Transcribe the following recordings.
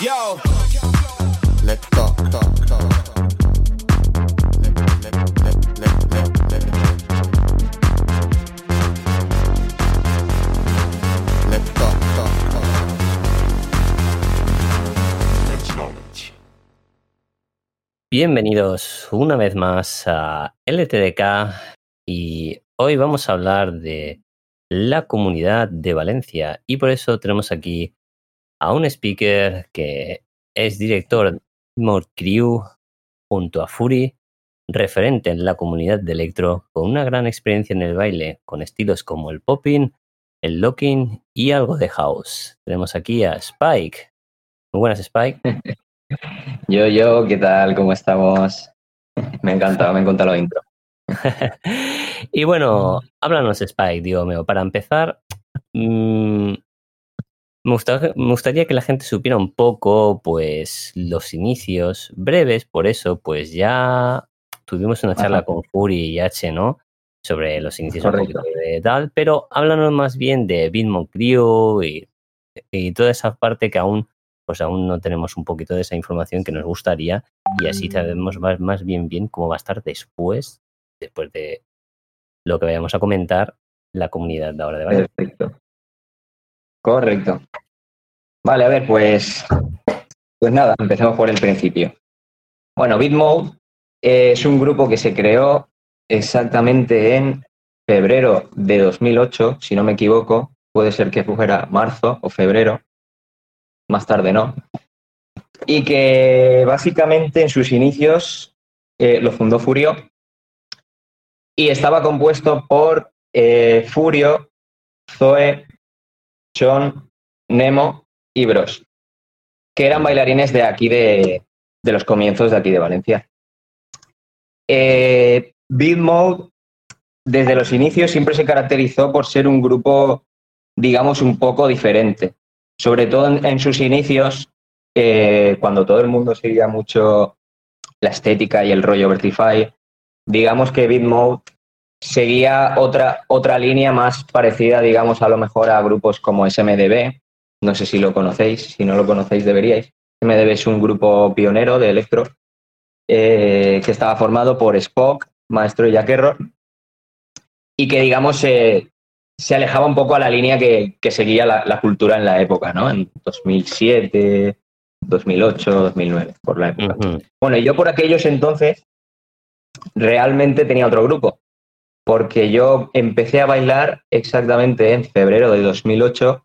Yo. Let's talk, talk, talk. Bienvenidos una vez más a LTDK y hoy vamos a hablar de la comunidad de Valencia y por eso tenemos aquí a un speaker que es director de More Crew junto a Fury, referente en la comunidad de electro, con una gran experiencia en el baile, con estilos como el popping, el locking y algo de house. Tenemos aquí a Spike. Muy buenas, Spike. Yo, yo, ¿qué tal? ¿Cómo estamos? Me encanta, me encanta la intro. y bueno, háblanos, Spike, digo, mío, para empezar, mm, me, gusta- me gustaría que la gente supiera un poco, pues, los inicios breves, por eso, pues ya tuvimos una charla Ajá. con Fury y H, ¿no? Sobre los inicios un poquito de tal, pero háblanos más bien de Bitmon Crew y, y toda esa parte que aún, pues aún no tenemos un poquito de esa información que nos gustaría y así sabemos más, más bien bien cómo va a estar después, después de lo que vayamos a comentar, la comunidad de ahora de Valencia. Perfecto. Correcto. Vale, a ver, pues, pues nada, empecemos por el principio. Bueno, Bitmode es un grupo que se creó exactamente en febrero de 2008, si no me equivoco. Puede ser que fuera marzo o febrero, más tarde no. Y que básicamente en sus inicios eh, lo fundó Furio y estaba compuesto por eh, Furio, Zoe, Sean, Nemo y Bros, que eran bailarines de aquí de, de los comienzos de aquí de Valencia. Eh, Mode, desde los inicios, siempre se caracterizó por ser un grupo, digamos, un poco diferente. Sobre todo en, sus inicios, eh, cuando todo el mundo seguía mucho la estética y el rollo Vertify, digamos que Beat Mode seguía otra, otra línea más parecida, digamos, a lo mejor a grupos como SMDB. No sé si lo conocéis, si no lo conocéis deberíais. SMDB es un grupo pionero de electro eh, que estaba formado por Spock, Maestro y Jack Error, y que, digamos, eh, se alejaba un poco a la línea que, que seguía la, la cultura en la época, ¿no? En 2007, 2008, 2009, por la época. Bueno, y yo por aquellos entonces realmente tenía otro grupo, porque yo empecé a bailar exactamente en febrero de 2008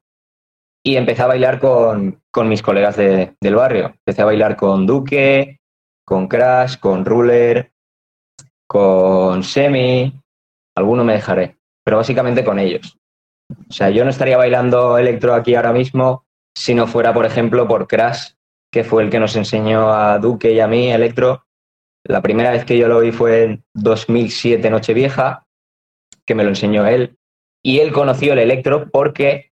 y empecé a bailar con, con mis colegas de- del barrio. Empecé a bailar con Duque, con Crash, con Ruler, con Semi, alguno me dejaré, pero básicamente con ellos. O sea, yo no estaría bailando electro aquí ahora mismo si no fuera, por ejemplo, por Crash, que fue el que nos enseñó a Duque y a mí electro. La primera vez que yo lo vi fue en 2007 Nochevieja, que me lo enseñó él. Y él conoció el electro porque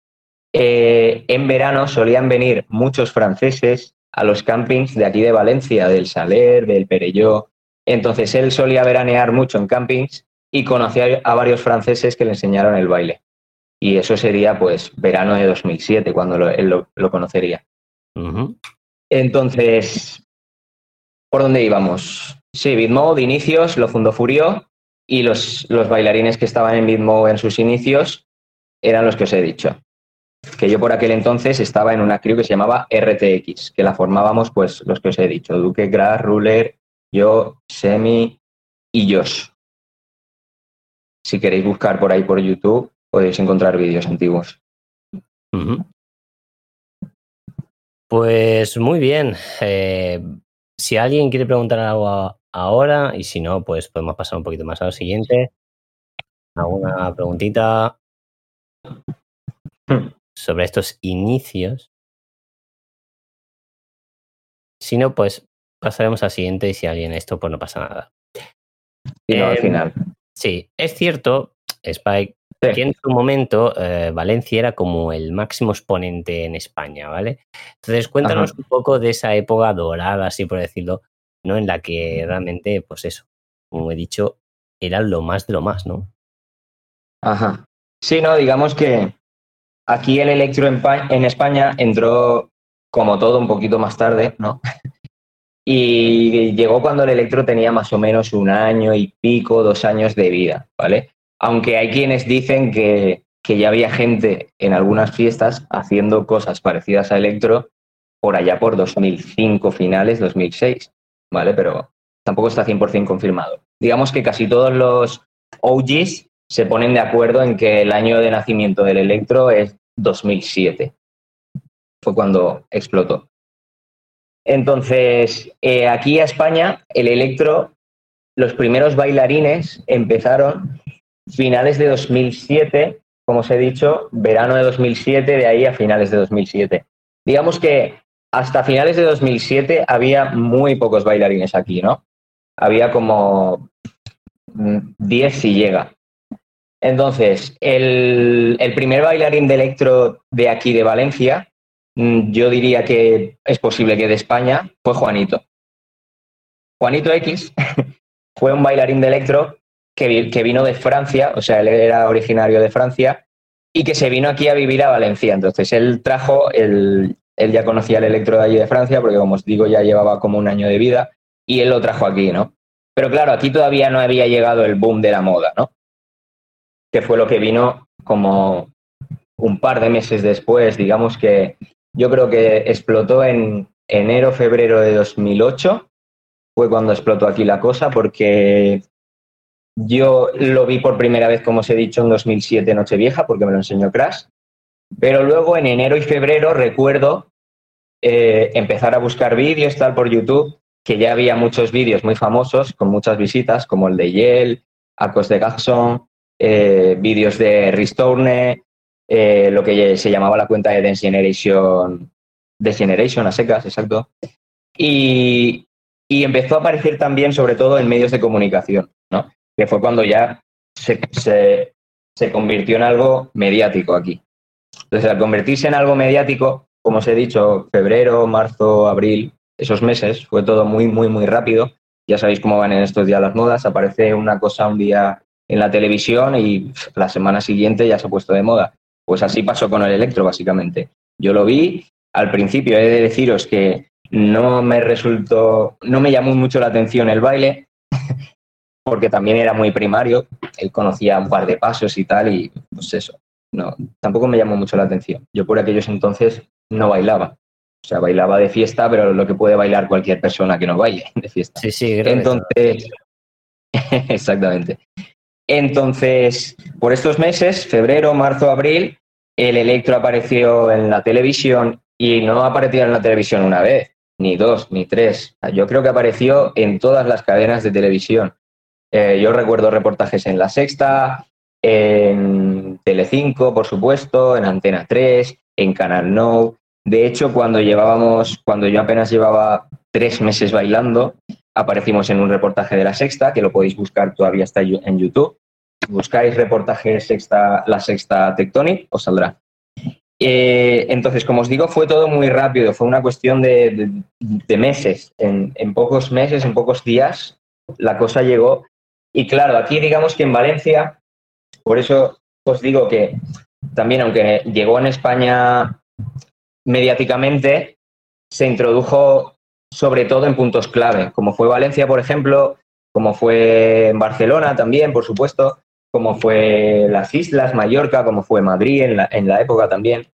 eh, en verano solían venir muchos franceses a los campings de aquí de Valencia, del Saler, del Perelló. Entonces él solía veranear mucho en campings y conocía a varios franceses que le enseñaron el baile. Y eso sería pues verano de 2007, cuando lo- él lo- lo conocería. Entonces, ¿por dónde íbamos? Sí, Bitmode, inicios, lo fundó Furio y los, los bailarines que estaban en Bitmode en sus inicios eran los que os he dicho. Que yo por aquel entonces estaba en una crew que se llamaba RTX, que la formábamos pues los que os he dicho, Duque, Grass, Ruler, yo, Semi y Josh. Si queréis buscar por ahí por YouTube, podéis encontrar vídeos antiguos. Pues muy bien. Eh, si alguien quiere preguntar algo a- ahora y si no, pues podemos pasar un poquito más a lo siguiente. ¿Alguna preguntita sobre estos inicios? Si no, pues pasaremos al siguiente y si alguien esto, pues no pasa nada. Y no, al Em, final. Sí, es cierto, Spike, Sí. que en su momento eh, Valencia era como el máximo exponente en España, ¿vale? Entonces, cuéntanos Ajá. un poco de esa época dorada, así por decirlo, ¿no? En la que realmente, pues eso, como he dicho, era lo más de lo más, ¿no? Ajá. Sí, no, digamos que aquí el electro en, en España entró como todo, un poquito más tarde, ¿no? Y llegó cuando el electro tenía más o menos un año y pico, dos años de vida, ¿vale? Aunque hay quienes dicen que, que ya había gente en algunas fiestas haciendo cosas parecidas a electro por allá por 2005, finales 2006, ¿vale? Pero tampoco está 100% confirmado. Digamos que casi todos los OGs se ponen de acuerdo en que el año de nacimiento del electro es 2007. Fue cuando explotó. Entonces, eh, aquí a España, el electro, los primeros bailarines empezaron finales de 2007, como os he dicho, verano de 2007, de ahí a finales de 2007. Digamos que hasta finales de 2007 había muy pocos bailarines aquí, ¿no? Había como 10 si llega. Entonces, el, el, primer bailarín de electro de aquí de Valencia, mm, yo diría que es posible que de España, fue Juanito. Juanito X fue un bailarín de electro que, que, vino de Francia, o sea, él era originario de Francia, y que se vino aquí a vivir a Valencia. Entonces, él trajo, el, él ya conocía el electro de allí de Francia, porque como os digo, ya llevaba como un año de vida, y él lo trajo aquí, ¿no? Pero claro, aquí todavía no había llegado el boom de la moda, ¿no? que fue lo que vino como un par de meses después, digamos que yo creo que explotó en enero, febrero de 2008, fue cuando explotó aquí la cosa, porque yo lo vi por primera vez, como os he dicho, en 2007, Nochevieja, porque me lo enseñó Crash, pero luego en enero y febrero recuerdo eh, empezar a buscar vídeos tal por YouTube, que ya había muchos vídeos muy famosos, con muchas visitas, como el de Yale, Arcos de Gaxon, eh, vídeos de Restore, eh, lo que se llamaba la cuenta de Dance Generation, Generation a secas, exacto. Y, empezó a aparecer también, sobre todo, en medios de comunicación, ¿no? que fue cuando ya se convirtió en algo mediático aquí. Entonces, al convertirse en algo mediático, como os he dicho, febrero, marzo, abril, esos meses, fue todo muy, muy, muy rápido. Ya sabéis cómo van en estos días las modas. Aparece una cosa un día en la televisión y la semana siguiente ya se ha puesto de moda. Pues así pasó con el electro, básicamente. Yo lo vi, al principio he de deciros que no me resultó, no me llamó mucho la atención el baile, porque también era muy primario, él conocía un par de pasos y tal, y pues eso, no, tampoco me llamó mucho la atención. Yo por aquellos entonces no bailaba. O sea, bailaba de fiesta, pero lo que puede bailar cualquier persona que no baile de fiesta. Sí, sí, Entonces, exactamente. Entonces, por estos meses, febrero, marzo, abril, el electro apareció en la televisión y no apareció en la televisión una vez, ni dos, ni tres. Yo creo que apareció en todas las cadenas de televisión. Eh, yo recuerdo reportajes en La Sexta, en Telecinco, por supuesto, en Antena 3, en Canal No. De hecho, cuando llevábamos, cuando yo apenas llevaba tres meses bailando, aparecimos en un reportaje de La Sexta, que lo podéis buscar todavía está en YouTube buscáis reportaje sexta, la sexta Tectonic, os saldrá. Eh, entonces, como os digo, fue todo muy rápido, fue una cuestión de, meses. En, pocos meses, en pocos días, la cosa llegó. Y claro, aquí digamos que en Valencia, por eso os digo que también, aunque llegó en España mediáticamente, se introdujo sobre todo en puntos clave, como fue Valencia, por ejemplo, como fue en Barcelona también, por supuesto, como fue las islas, Mallorca, como fue Madrid en la, en la época también.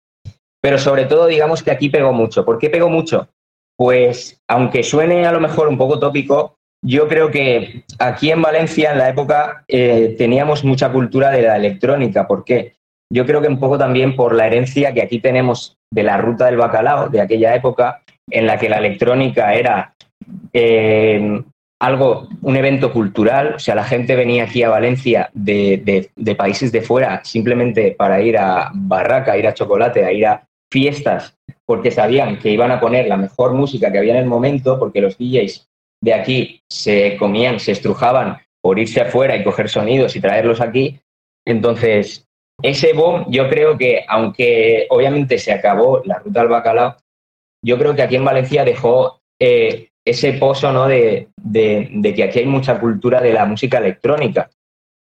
Pero sobre todo, digamos que aquí pegó mucho. ¿Por qué pegó mucho? Pues, aunque suene a lo mejor un poco tópico, yo creo que aquí en Valencia, en la época, eh, teníamos mucha cultura de la electrónica. ¿Por qué? Yo creo que un poco también por la herencia que aquí tenemos de la ruta del bacalao de aquella época, en la que la electrónica era eh, algo, un evento cultural, o sea, la gente venía aquí a Valencia de, de, países de fuera simplemente para ir a Barraca, ir a Chocolate, a ir a fiestas, porque sabían que iban a poner la mejor música que había en el momento, porque los DJs de aquí se comían, se estrujaban por irse afuera y coger sonidos y traerlos aquí. Entonces, ese boom, yo creo que, aunque obviamente se acabó la ruta al bacalao, yo creo que aquí en Valencia dejó eh, ese pozo ¿no? de, de, que aquí hay mucha cultura de la música electrónica.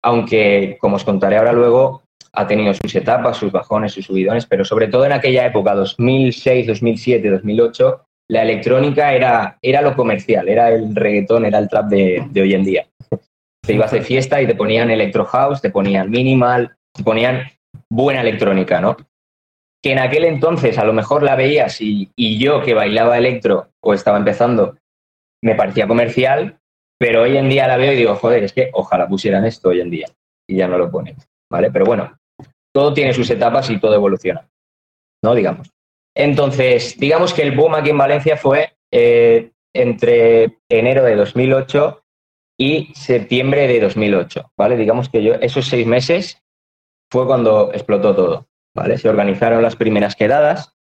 Aunque, como os contaré ahora luego, ha tenido sus etapas, sus bajones, sus subidones, pero sobre todo en aquella época, 2006, 2007, 2008, la electrónica era, era lo comercial, era el reggaetón, era el trap de, de hoy en día. Te ibas de fiesta y te ponían electro house, te ponían minimal, te ponían buena electrónica, ¿no? Que en aquel entonces a lo mejor la veías y, y yo que bailaba electro o estaba empezando, me parecía comercial, pero hoy en día la veo y digo, joder, es que ojalá pusieran esto hoy en día y ya no lo ponen, ¿vale? Pero bueno, todo tiene sus etapas y todo evoluciona, ¿no? Digamos. Entonces, digamos que el boom aquí en Valencia fue eh, entre enero de 2008 y septiembre de 2008, ¿vale? Digamos que yo, esos seis meses fue cuando explotó todo, ¿vale? Se organizaron las primeras quedadas.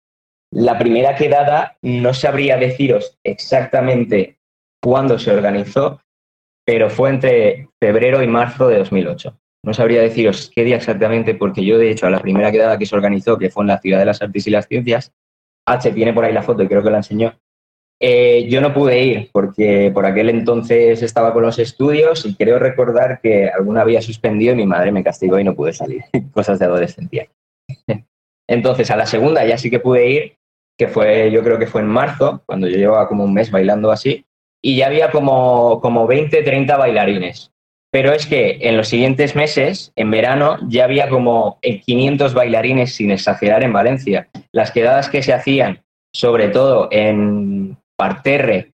La primera quedada no sabría deciros exactamente cuándo se organizó, pero fue entre febrero y marzo de 2008. No sabría deciros qué día exactamente, porque yo, de hecho, a la primera quedada que se organizó, que fue en la Ciudad de las Artes y las Ciencias, H tiene por ahí la foto y creo que la enseñó, eh, yo no pude ir porque por aquel entonces estaba con los estudios y creo recordar que alguna había suspendido y mi madre me castigó y no pude salir. Cosas de adolescencia. Entonces, a la segunda ya sí que pude ir, que fue, yo creo que fue en marzo, cuando yo llevaba como un mes bailando así, y ya había como, como 20, 30 bailarines. Pero es que en los siguientes meses, en verano, ya había como 500 bailarines, sin exagerar, en Valencia. Las quedadas que se hacían, sobre todo en Parterre,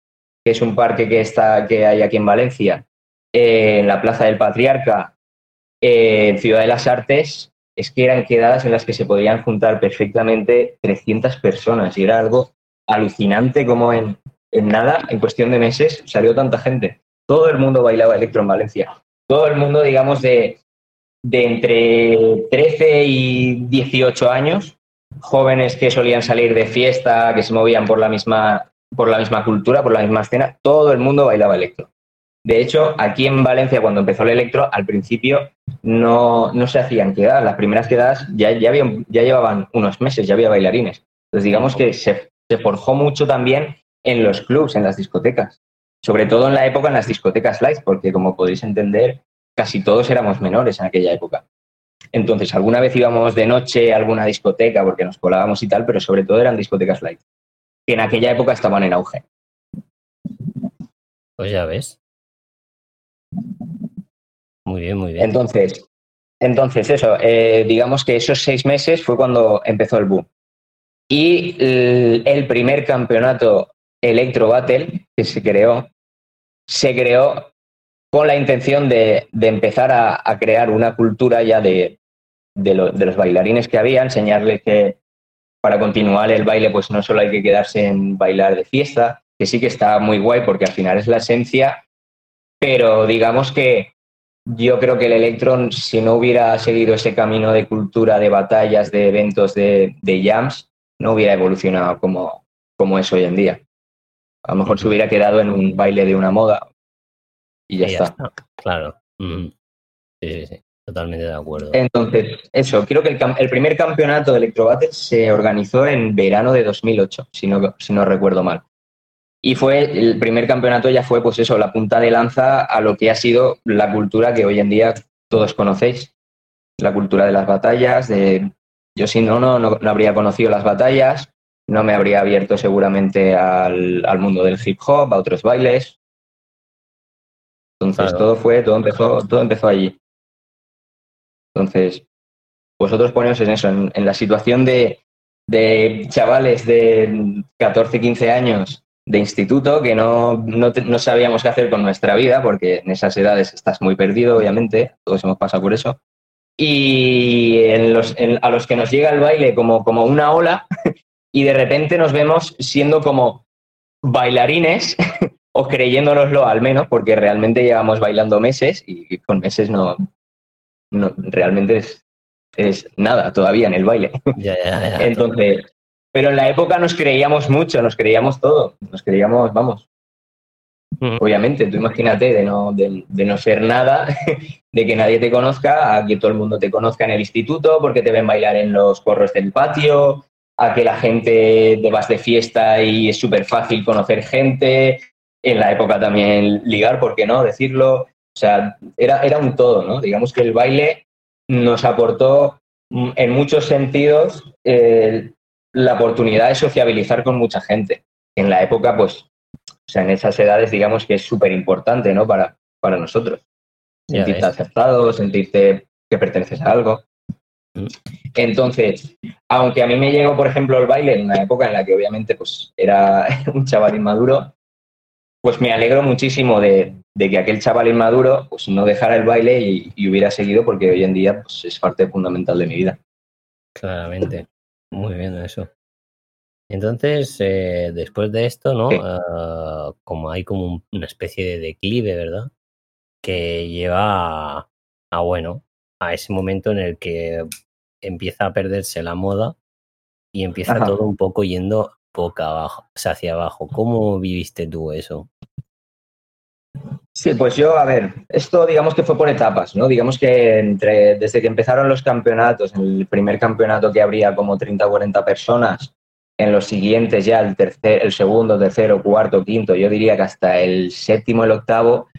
que es un parque que, está, que hay aquí en Valencia, eh, en la Plaza del Patriarca, eh, en Ciudad de las Artes, es que eran quedadas en las que se podían juntar perfectamente 300 personas y era algo alucinante como en, en nada, en cuestión de meses, salió tanta gente. Todo el mundo bailaba electro en Valencia. Todo el mundo, digamos, de, de entre 13 y 18 años, jóvenes que solían salir de fiesta, que se movían por la misma por la misma cultura, por la misma escena, todo el mundo bailaba electro. De hecho, aquí en Valencia, cuando empezó el electro, al principio no, no se hacían quedadas. Las primeras quedadas ya, ya, ya llevaban unos meses, ya había bailarines. Entonces, digamos que se, se forjó mucho también en los clubs, en las discotecas. Sobre todo en la época en las discotecas light, porque como podéis entender, casi todos éramos menores en aquella época. Entonces, alguna vez íbamos de noche a alguna discoteca porque nos colábamos y tal, pero sobre todo eran discotecas light que en aquella época estaban en auge. Pues ya ves. Muy bien, muy bien. Entonces, entonces eso, eh, digamos que esos seis meses fue cuando empezó el boom. Y el, el primer campeonato Electro Battle que se creó, se creó con la intención de, empezar a, crear una cultura ya de, los bailarines que había, enseñarles que, para continuar el baile, pues no solo hay que quedarse en bailar de fiesta, que sí que está muy guay porque al final es la esencia, pero digamos que yo creo que el Electron, si no hubiera seguido ese camino de cultura, de batallas, de eventos, de, de jams, no hubiera evolucionado como, como es hoy en día. A lo mejor se hubiera quedado en un baile de una moda y ya, y ya está. está. Claro. Mm. Sí, sí, sí. Totalmente de acuerdo. Entonces, eso, creo que el, el primer campeonato de Electrobattle se organizó en verano de 2008, si no, si no recuerdo mal. Y fue, el primer campeonato ya fue, pues eso, la punta de lanza a lo que ha sido la cultura que hoy en día todos conocéis. La cultura de las batallas, de yo si no, no, no, no habría conocido las batallas, no me habría abierto seguramente al, al, mundo del hip hop, a otros bailes. Entonces claro. todo fue, todo empezó, todo empezó allí. Entonces, vosotros poneos en eso, en, en la situación de, de, chavales de 14, 15 años de instituto que no, no, no, sabíamos qué hacer con nuestra vida, porque en esas edades estás muy perdido, obviamente, todos hemos pasado por eso. Y en los, en, a los que nos llega el baile como, como una ola, y de repente nos vemos siendo como bailarines, o creyéndonoslo al menos, porque realmente llevamos bailando meses y con meses no, no, realmente es, es, nada todavía en el baile. Ya, ya, ya, Entonces, pero en la época nos creíamos mucho, nos creíamos todo, nos creíamos, vamos. Obviamente, tú imagínate de no, de, de, no ser nada, de que nadie te conozca, a que todo el mundo te conozca en el instituto, porque te ven bailar en los corros del patio, a que la gente te vas de fiesta y es súper fácil conocer gente, en la época también ligar, ¿por qué no decirlo? O sea, era, era un todo, ¿no? Digamos que el baile nos aportó mm, en muchos sentidos eh, la oportunidad de sociabilizar con mucha gente. En la época, pues, o sea, en esas edades, digamos que es súper importante, ¿no? Para, para nosotros. Ya Sentirte ves. aceptado, sentirte que perteneces a algo. Entonces, aunque a mí me llegó, por ejemplo, el baile en una época en la que obviamente pues, era un chaval inmaduro, pues me alegro muchísimo de, de que aquel chaval inmaduro pues, no dejara el baile y, y hubiera seguido porque hoy en día pues, es parte fundamental de mi vida. Claramente. Muy bien eso. Entonces, eh, después de esto, ¿no? Sí. Ah, como hay como un- una especie de declive, ¿verdad? Que lleva a, a, bueno, a ese momento en el que empieza a perderse la moda y empieza Ajá. todo un poco yendo boca abajo, o sea, hacia abajo. ¿Cómo viviste tú eso? Sí, pues yo, a ver, esto digamos que fue por etapas, ¿no? Digamos que entre, desde que empezaron los campeonatos, el primer campeonato que habría como 30 o 40 personas, en los siguientes ya el, tercer, el segundo, tercero, cuarto, quinto, yo diría que hasta el séptimo, el octavo,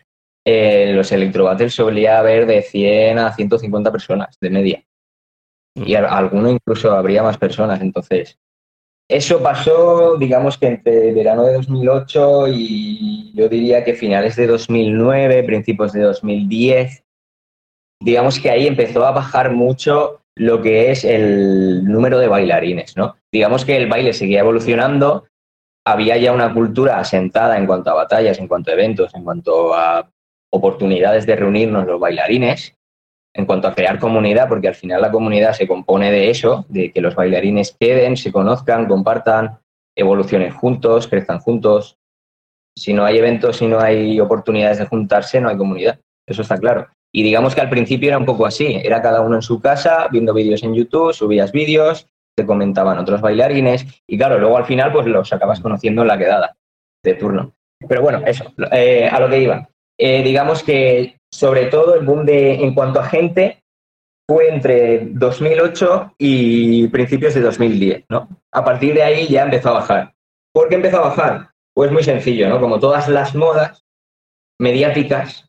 eh, los electrobattles solía haber de 100 a 150 personas de media. Y a- alguno incluso habría más personas, entonces. Eso pasó, digamos que entre verano de 2008 y yo diría que finales de 2009, principios de 2010. Digamos que ahí empezó a bajar mucho lo que es el número de bailarines, ¿no? Digamos que el baile seguía evolucionando, había ya una cultura asentada en cuanto a batallas, en cuanto a eventos, en cuanto a oportunidades de reunirnos los bailarines, en cuanto a crear comunidad, porque al final la comunidad se compone de eso, de que los bailarines queden, se conozcan, compartan, evolucionen juntos, crezcan juntos. Si no hay eventos, si no hay oportunidades de juntarse, no hay comunidad. Eso está claro. Y digamos que al principio era un poco así, era cada uno en su casa, viendo vídeos en YouTube, subías vídeos, te comentaban otros bailarines y claro, luego al final pues los acabas conociendo en la quedada de turno. Pero bueno, eso, eh, a lo que iba. Eh, digamos que sobre todo el boom de, en cuanto a gente fue entre 2008 y principios de 2010, ¿no? A partir de ahí ya empezó a bajar. ¿Por qué empezó a bajar? Pues muy sencillo, ¿no? Como todas las modas mediáticas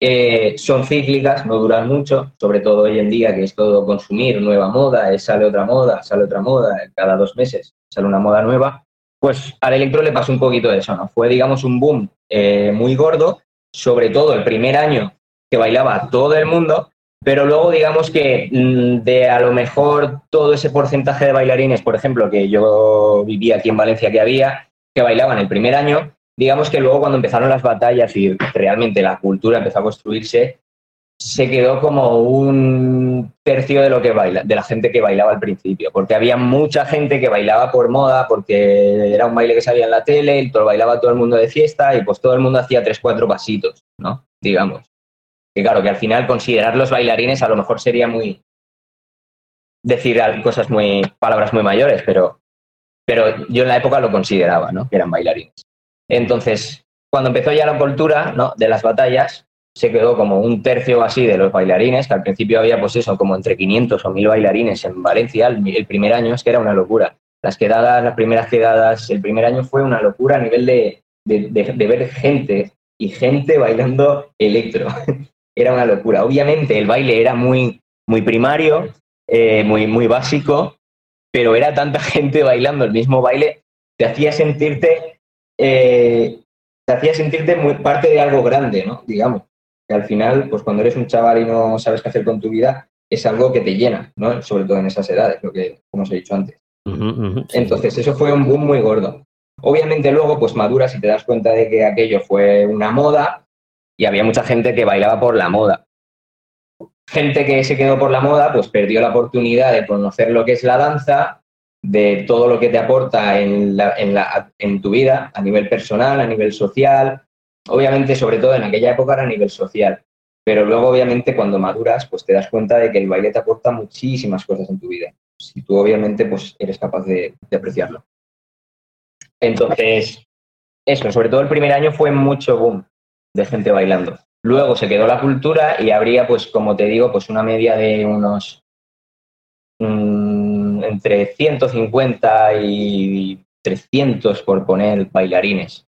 eh, son cíclicas, no duran mucho, sobre todo hoy en día que es todo consumir, nueva moda, eh, sale otra moda, sale otra moda, cada dos meses sale una moda nueva, pues al electro le pasó un poquito de eso, ¿no? Fue, digamos, un boom muy gordo, sobre todo el primer año que bailaba todo el mundo, pero luego digamos que mm, de a lo mejor todo ese porcentaje de bailarines, por ejemplo, que yo vivía aquí en Valencia que había, que bailaban el primer año, digamos que luego cuando empezaron las batallas y realmente la cultura empezó a construirse, se quedó como un tercio de lo que baila, de la gente que bailaba al principio, porque había mucha gente que bailaba por moda, porque era un baile que salía en la tele, y todo bailaba todo el mundo de fiesta y pues todo el mundo hacía tres, cuatro pasitos, ¿no? Digamos. Que claro, que al final considerar los bailarines a lo mejor sería muy decir cosas muy, palabras muy mayores, pero, pero yo en la época lo consideraba, ¿no? Que eran bailarines. Entonces, cuando empezó ya la cultura ¿no? de las batallas, se quedó como un tercio así de los bailarines, que al principio había pues eso, como entre 500 o 1000 bailarines en Valencia el, primer año, es que era una locura. Las quedadas, las primeras quedadas, el primer año fue una locura a nivel de- de ver gente y gente bailando electro. era una locura. Obviamente el baile era muy, muy primario, eh, muy, muy básico, pero era tanta gente bailando el mismo baile, te hacía sentirte, eh, te hacía sentirte muy parte de algo grande, ¿no? Digamos. Que al final, pues cuando eres un chaval y no sabes qué hacer con tu vida, es algo que te llena, ¿no? Sobre todo en esas edades, lo que como os he dicho antes. Entonces, eso fue un boom muy gordo. Obviamente luego, pues maduras y te das cuenta de que aquello fue una moda y había mucha gente que bailaba por la moda. Gente que se quedó por la moda, pues perdió la oportunidad de conocer lo que es la danza, de todo lo que te aporta en, la- en la- en tu vida, a nivel personal, a nivel social. Obviamente, sobre todo en aquella época era a nivel social. Pero luego, obviamente, cuando maduras, pues te das cuenta de que el baile te aporta muchísimas cosas en tu vida. Si tú, obviamente, pues eres capaz de, apreciarlo. Entonces, eso, sobre todo el primer año fue mucho boom de gente bailando. Luego se quedó la cultura y habría, pues, como te digo, pues una media de unos mm, entre 150 y 300 por poner bailarines.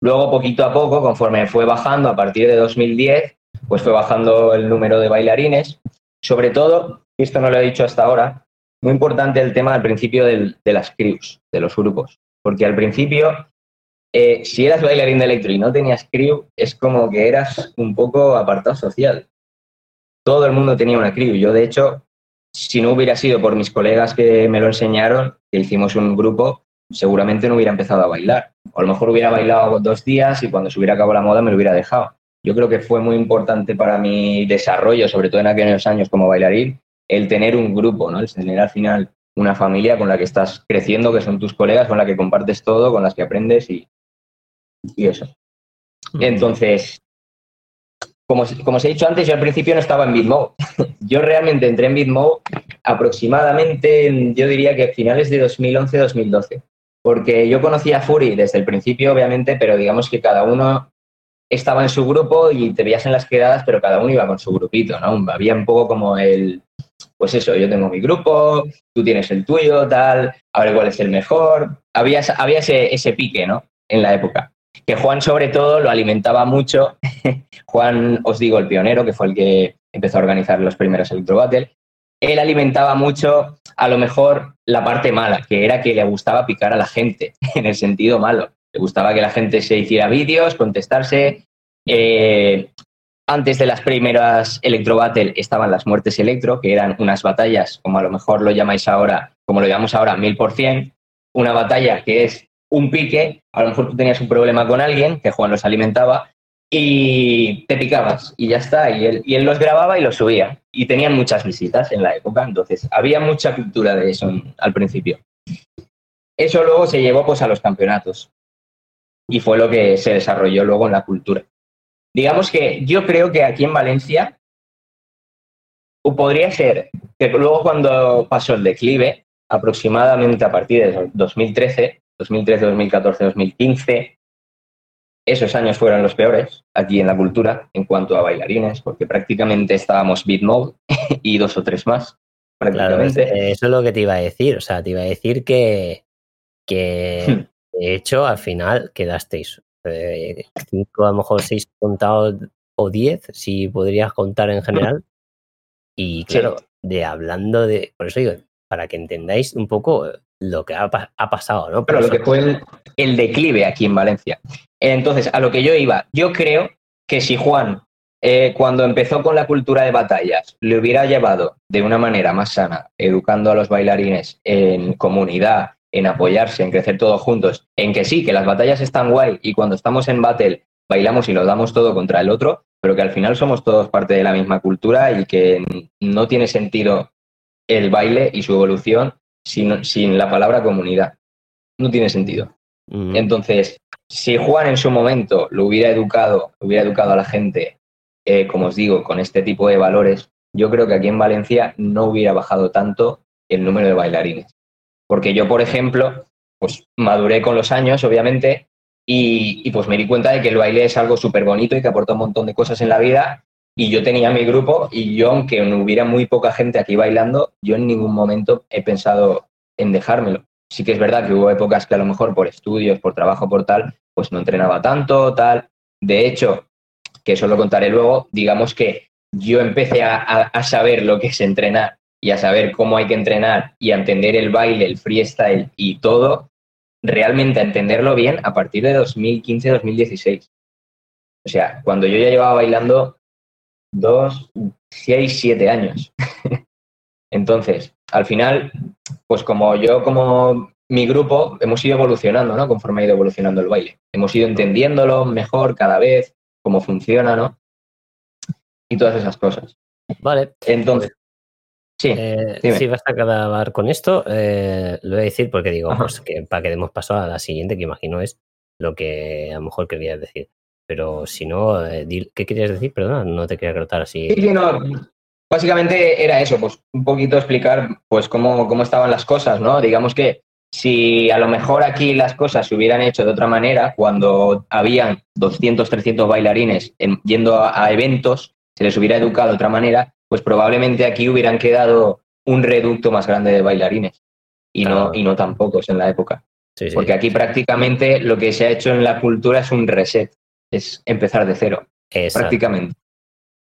Luego, poquito a poco, conforme fue bajando, a partir de 2010, pues fue bajando el número de bailarines, sobre todo, y esto no lo he dicho hasta ahora, muy importante el tema al principio del- de las crews, de los grupos. Porque al principio, eh, si eras bailarín de electro y no tenías crew, es como que eras un poco apartado social. Todo el mundo tenía una crew. Yo, de hecho, si no hubiera sido por mis colegas que me lo enseñaron, que hicimos un grupo, seguramente no hubiera empezado a bailar. O a lo mejor hubiera bailado dos días y cuando se hubiera acabado la moda me lo hubiera dejado. Yo creo que fue muy importante para mi desarrollo, sobre todo en aquellos años como bailarín, el tener un grupo, ¿no? El tener al final una familia con la que estás creciendo, que son tus colegas, con la que compartes todo, con las que aprendes y, y eso. Entonces, como, como os he dicho antes, yo al principio no estaba en Bitmode. yo realmente entré en Bitmode aproximadamente, en- yo diría que a finales de 2011-2012. Porque yo conocía a Fury desde el principio, obviamente, pero digamos que cada uno estaba en su grupo y te veías en las quedadas, pero cada uno iba con su grupito, ¿no? Había un poco como el, pues eso, yo tengo mi grupo, tú tienes el tuyo, tal, a ver cuál es el mejor. Había, había ese, ese pique, ¿no? En la época. Que Juan, sobre todo, lo alimentaba mucho. Juan, os digo, el pionero, que fue el que empezó a organizar los primeros Electro Battle. Él alimentaba mucho, a lo mejor, la parte mala, que era que le gustaba picar a la gente, en el sentido malo. Le gustaba que la gente se hiciera vídeos, contestarse. Eh, antes de las primeras Electro Battle estaban las muertes electro, que eran unas batallas, como a lo mejor lo llamáis ahora, como lo llamamos ahora, mil por cien. Una batalla que es un pique, a lo mejor tú tenías un problema con alguien, que Juan los alimentaba, y te picabas, y ya está. Y él, y él los grababa y los subía. Y tenían muchas visitas en la época, entonces había mucha cultura de eso en- al principio. Eso luego se llevó pues, a los campeonatos. Y fue lo que se desarrolló luego en la cultura digamos que yo creo que aquí en Valencia podría ser que luego cuando pasó el declive, aproximadamente a partir de 2013, 2013, 2014, 2015, esos años fueron los peores aquí en la cultura en cuanto a bailarines, porque prácticamente estábamos beat mode y dos o tres más, Claro, prácticamente. eso es lo que te iba a decir. O sea, te iba a decir que, que Hmm. de hecho al final quedasteis eh, cinco, a lo mejor seis contados o diez, si podrías contar en general. Y Sí. claro, de hablando de. Por eso digo, para que entendáis un poco lo que ha, pa- ha pasado, ¿no? Pero lo que fue el, el declive aquí en Valencia. Entonces, a lo que yo iba, yo creo que si Juan, eh, cuando empezó con la cultura de batallas, le hubiera llevado de una manera más sana, educando a los bailarines en comunidad, en apoyarse, en crecer todos juntos, en que sí, que las batallas están guay y cuando estamos en battle bailamos y lo damos todo contra el otro, pero que al final somos todos parte de la misma cultura y que no tiene sentido el baile y su evolución sin, sin la palabra comunidad. No tiene sentido. Entonces, si Juan en su momento lo hubiera educado, hubiera educado a la gente, eh, como os digo, con este tipo de valores, yo creo que aquí en Valencia no hubiera bajado tanto el número de bailarines. Porque yo, por ejemplo, pues maduré con los años, obviamente, y, y, pues me di cuenta de que el baile es algo súper bonito y que aporta un montón de cosas en la vida. Y yo tenía mi grupo y yo, aunque hubiera muy poca gente aquí bailando, yo en ningún momento he pensado en dejármelo. Sí que es verdad que hubo épocas que a lo mejor por estudios, por trabajo, por tal, pues no entrenaba tanto, tal. De hecho, que eso lo contaré luego, digamos que yo empecé a, saber lo que es entrenar y a saber cómo hay que entrenar y a entender el baile, el freestyle y todo, realmente a entenderlo bien a partir de 2015-2016. O sea, cuando yo ya llevaba bailando dos, seis, siete años. Entonces, al final, pues como yo, como mi grupo, hemos ido evolucionando, ¿no? Conforme ha ido evolucionando el baile. Hemos ido entendiéndolo mejor cada vez, cómo funciona, ¿no? Y todas esas cosas. Vale. Entonces, sí. Eh, si vas a acabar con esto, eh, lo voy a decir porque digo, Ajá. pues que para que demos paso a la siguiente, que imagino es lo que a lo mejor querías decir. Pero si no, eh, ¿qué querías decir? Perdona, no te quería cortar así. Sí, sí, no. Básicamente era eso, pues un poquito explicar pues cómo, cómo estaban las cosas, ¿no? Digamos que si a lo mejor aquí las cosas se hubieran hecho de otra manera, cuando habían 200, 300 bailarines en- yendo a, a eventos, se les hubiera educado de otra manera, pues probablemente aquí hubieran quedado un reducto más grande de bailarines y, no, y no tan pocos en la época. Sí, sí. Porque aquí prácticamente lo que se ha hecho en la cultura es un reset, es empezar de cero, Exacto. prácticamente.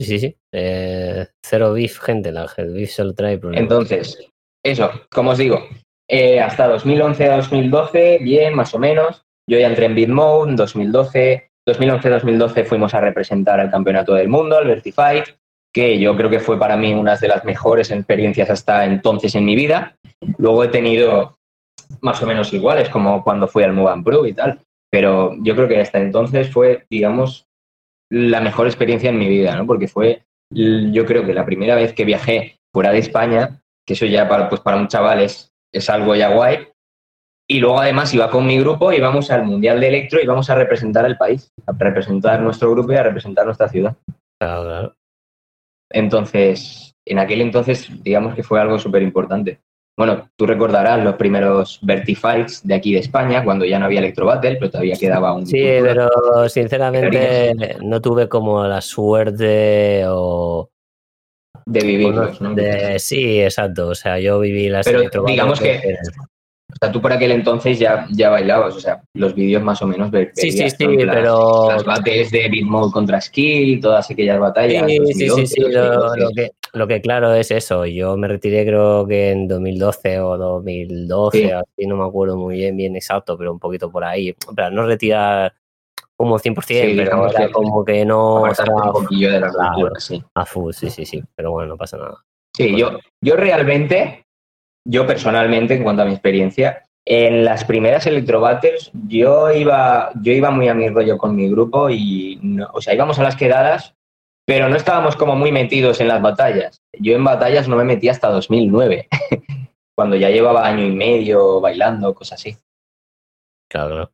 Sí, sí. Eh, cero beef, gente. La beef solo trae problemas. Entonces, eso, como os digo, eh, hasta 2011-2012, bien, más o menos. Yo ya entré en Bitmode en 2012. 2011-2012 fuimos a representar al Campeonato del Mundo, al Vertify, que yo creo que fue para mí una de las mejores experiencias hasta entonces en mi vida. Luego he tenido más o menos iguales, como cuando fui al Move Pro y tal. Pero yo creo que hasta entonces fue, digamos, la mejor experiencia en mi vida, ¿no? Porque fue, yo creo que la primera vez que viajé fuera de España, que eso ya para, pues para un chaval es, es algo ya guay. Y luego además iba con mi grupo, íbamos al Mundial de Electro y íbamos a representar al país, a representar nuestro grupo y a representar nuestra ciudad. Claro, claro. Entonces, en aquel entonces, digamos que fue algo súper importante. Bueno, tú recordarás los primeros Vertifights de aquí de España, cuando ya no había Electro Battle, pero todavía quedaba un... Sí, pero sinceramente no tuve como la suerte o... De vivirlos, ¿no? De, sí, exacto. O sea, yo viví las Pero digamos Battle, que- O sea, tú por aquel entonces ya, ya bailabas, o sea, los vídeos más o menos ve- Sí, sí, sí, las, pero- las battles de Bitmode contra Skill, todas aquellas batallas. Sí, sí, sí, 2011, sí. Lo, 2012. lo que, lo que claro es eso. Yo me retiré creo que en 2012 o 2012, Sí. así no me acuerdo muy bien, bien exacto, pero un poquito por ahí. Para no retirar como 100%, Sí, pero era como que no un poquillo de la Claro. cultura, sí. a full, sí, sí, sí. Pero bueno, no pasa nada. Sí, yo, yo realmente, yo personalmente, en cuanto a mi experiencia, en las primeras Electro Battles, yo iba, yo iba muy a mi rollo con mi grupo y, no- o sea, íbamos a las quedadas, pero no estábamos como muy metidos en las batallas. Yo en batallas no me metí hasta 2009, cuando ya llevaba año y medio bailando, cosas así. Claro.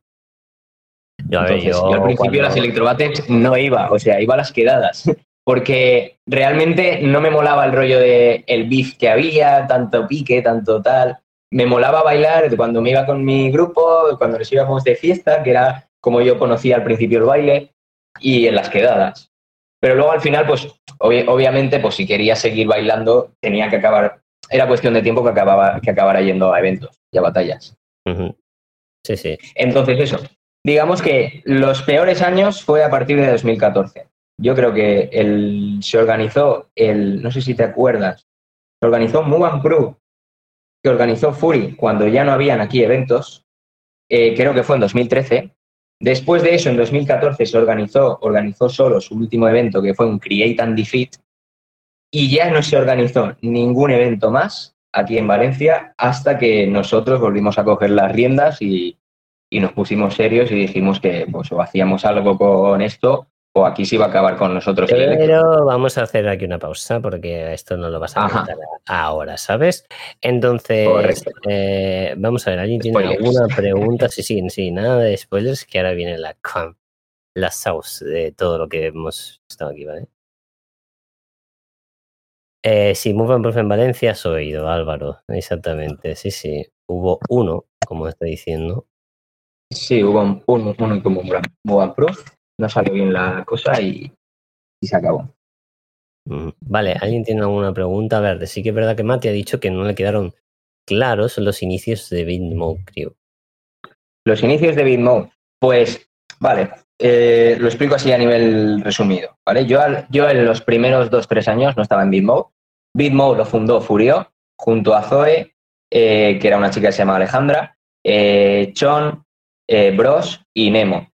Yo, Entonces, yo yo al principio cuando- las Electro Battles no iba, o sea, iba a las quedadas. Porque realmente no me molaba el rollo de el beef que había, tanto pique, tanto tal. Me molaba bailar cuando me iba con mi grupo, cuando nos íbamos de fiesta, que era como yo conocía al principio el baile, y en las quedadas. Pero luego al final, pues obvi- obviamente, pues si quería seguir bailando, tenía que acabar, era cuestión de tiempo que, acababa, que acabara yendo a eventos y a batallas. Sí, sí. Entonces, eso. Digamos que los peores años fue a partir de 2014. Yo creo que el, se organizó el, no sé si te acuerdas, se organizó Mugan Crew, que organizó Fury cuando ya no habían aquí eventos. eh, creo que fue en 2013. Después de eso, en 2014 se organizó, organizó solo su último evento, que fue un Create and Defeat, y ya no se organizó ningún evento más aquí en Valencia hasta que nosotros volvimos a coger las riendas y, y nos pusimos serios y dijimos que pues, o hacíamos algo con esto o aquí se iba a acabar con nosotros. Pero vamos a hacer aquí una pausa porque esto no lo vas a contar ahora, ¿sabes? Entonces, eh, vamos a ver, ¿alguien tiene Spoilers. alguna pregunta? Sí, sí, sí, nada de spoilers, que ahora viene la, la sauce de todo lo que hemos estado aquí, ¿vale? Eh, sí, Move and en Valencia has oído, Álvaro, exactamente, sí, sí. Hubo uno, como está diciendo. Sí, hubo un, un, uno como Pro, no salió bien la cosa y, y se acabó. Vale, ¿alguien tiene alguna pregunta? A ver, sí que es verdad que Mati ha dicho que no le quedaron claros los inicios de Bitmode Crew. Los inicios de Bitmode, pues, vale, eh, lo explico así a nivel resumido, ¿vale? Yo, al- yo en los primeros dos, tres años no estaba en Bitmode. Bitmode lo fundó Furio junto a Zoe, eh, que era una chica que se llama Alejandra, eh, Chon, eh, Bros y Nemo.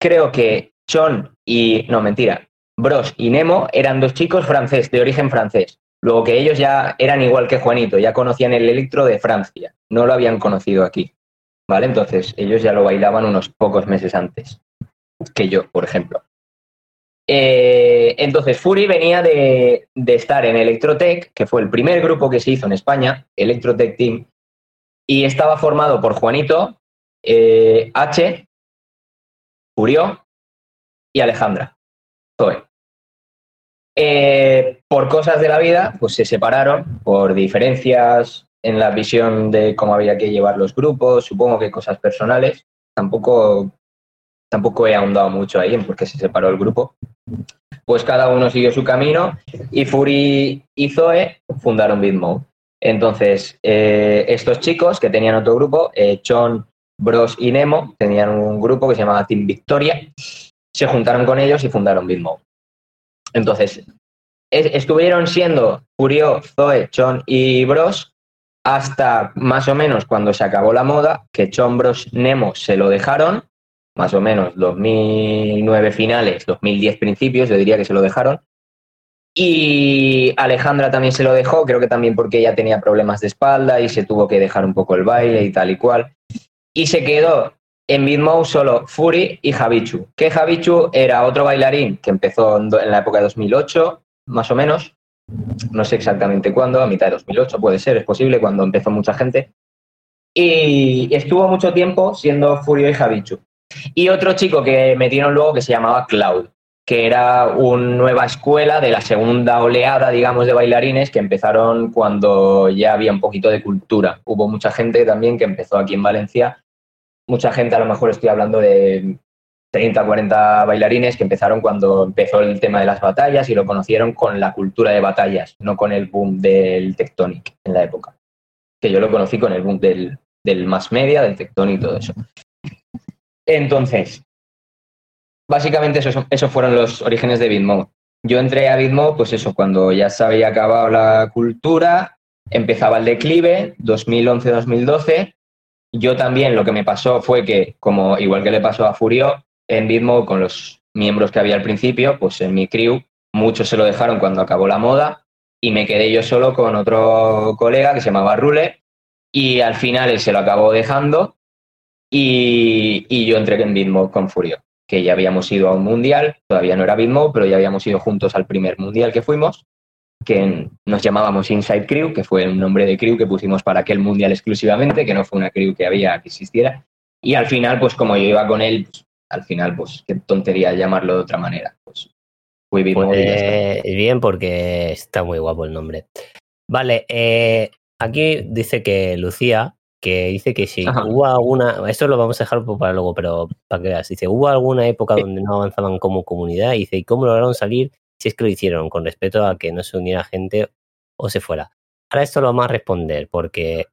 Creo que Chon y, no, mentira, Bros y Nemo eran dos chicos francés, de origen francés. Luego que ellos ya eran igual que Juanito, ya conocían el electro de Francia, no lo habían conocido aquí. ¿Vale? Entonces, ellos ya lo bailaban unos pocos meses antes que yo, por ejemplo. Eh, entonces, Fury venía de, de estar en Electrotech, que fue el primer grupo que se hizo en España, Electrotech Team, y estaba formado por Juanito, eh, H, Y Alejandra. Zoe. Eh, por cosas de la vida, pues se separaron por diferencias en la visión de cómo había que llevar los grupos, supongo que cosas personales. Tampoco, tampoco he ahondado mucho ahí en por qué se separó el grupo. Pues cada uno siguió su camino y Fury y Zoe fundaron Bitmode. Entonces, eh, estos chicos que tenían otro grupo, eh, Chon, Bros y Nemo, tenían un grupo que se llamaba Team Victoria, se juntaron con ellos y fundaron Bitmode. Entonces, es- estuvieron siendo Furio, Zoe, Chon y Bros hasta más o menos cuando se acabó la moda, que Chon, Bros, Nemo se lo dejaron, más o menos 2009 finales, 2010 principios, yo diría que se lo dejaron. Y Alejandra también se lo dejó, creo que también porque ella tenía problemas de espalda y se tuvo que dejar un poco el baile y tal y cual. Y se quedó en Bitmou solo Fury y Javichu. Que Javichu era otro bailarín que empezó en la época de 2008, más o menos. No sé exactamente cuándo, a mitad de 2008 puede ser, es posible, cuando empezó mucha gente. Y estuvo mucho tiempo siendo Furio y Javichu. Y otro chico que metieron luego que se llamaba Cloud, que era una nueva escuela de la segunda oleada, digamos, de bailarines que empezaron cuando ya había un poquito de cultura. Hubo mucha gente también que empezó aquí en Valencia mucha gente, a lo mejor estoy hablando de 30, 40 bailarines que empezaron cuando empezó el tema de las batallas y lo conocieron con la cultura de batallas, no con el boom del Tectonic en la época. Que yo lo conocí con el boom del, del mass media, del Tectonic y todo eso. Entonces, básicamente esos, fueron los orígenes de Bitmode. Yo entré a Bitmode, pues eso, cuando ya se había acabado la cultura, empezaba el declive, 2011-2012, yo también lo que me pasó fue que, como igual que le pasó a Furio, en Bitmo, con los miembros que había al principio, pues en mi crew, muchos se lo dejaron cuando acabó la moda y me quedé yo solo con otro colega que se llamaba Rule y al final él se lo acabó dejando y, y yo entré en Bitmo con Furio, que ya habíamos ido a un mundial, todavía no era Bitmo, pero ya habíamos ido juntos al primer mundial que fuimos que nos llamábamos Inside Crew, que fue un nombre de crew que pusimos para aquel mundial exclusivamente, que no fue una crew que había, que existiera. Y al final, pues como yo iba con él, pues, al final, pues qué tontería llamarlo de otra manera. Pues fui Big Mode y. Pues, bien, porque está muy guapo el nombre. Vale, eh, aquí dice que Lucía, que dice que si Ajá. hubo alguna, esto lo vamos a dejar para luego, pero para que veas, dice, hubo alguna época Sí. donde no avanzaban como comunidad, y dice, ¿y cómo lograron salir si es que lo hicieron con respecto a que no se uniera gente o se fuera? Ahora esto lo vamos a responder, porque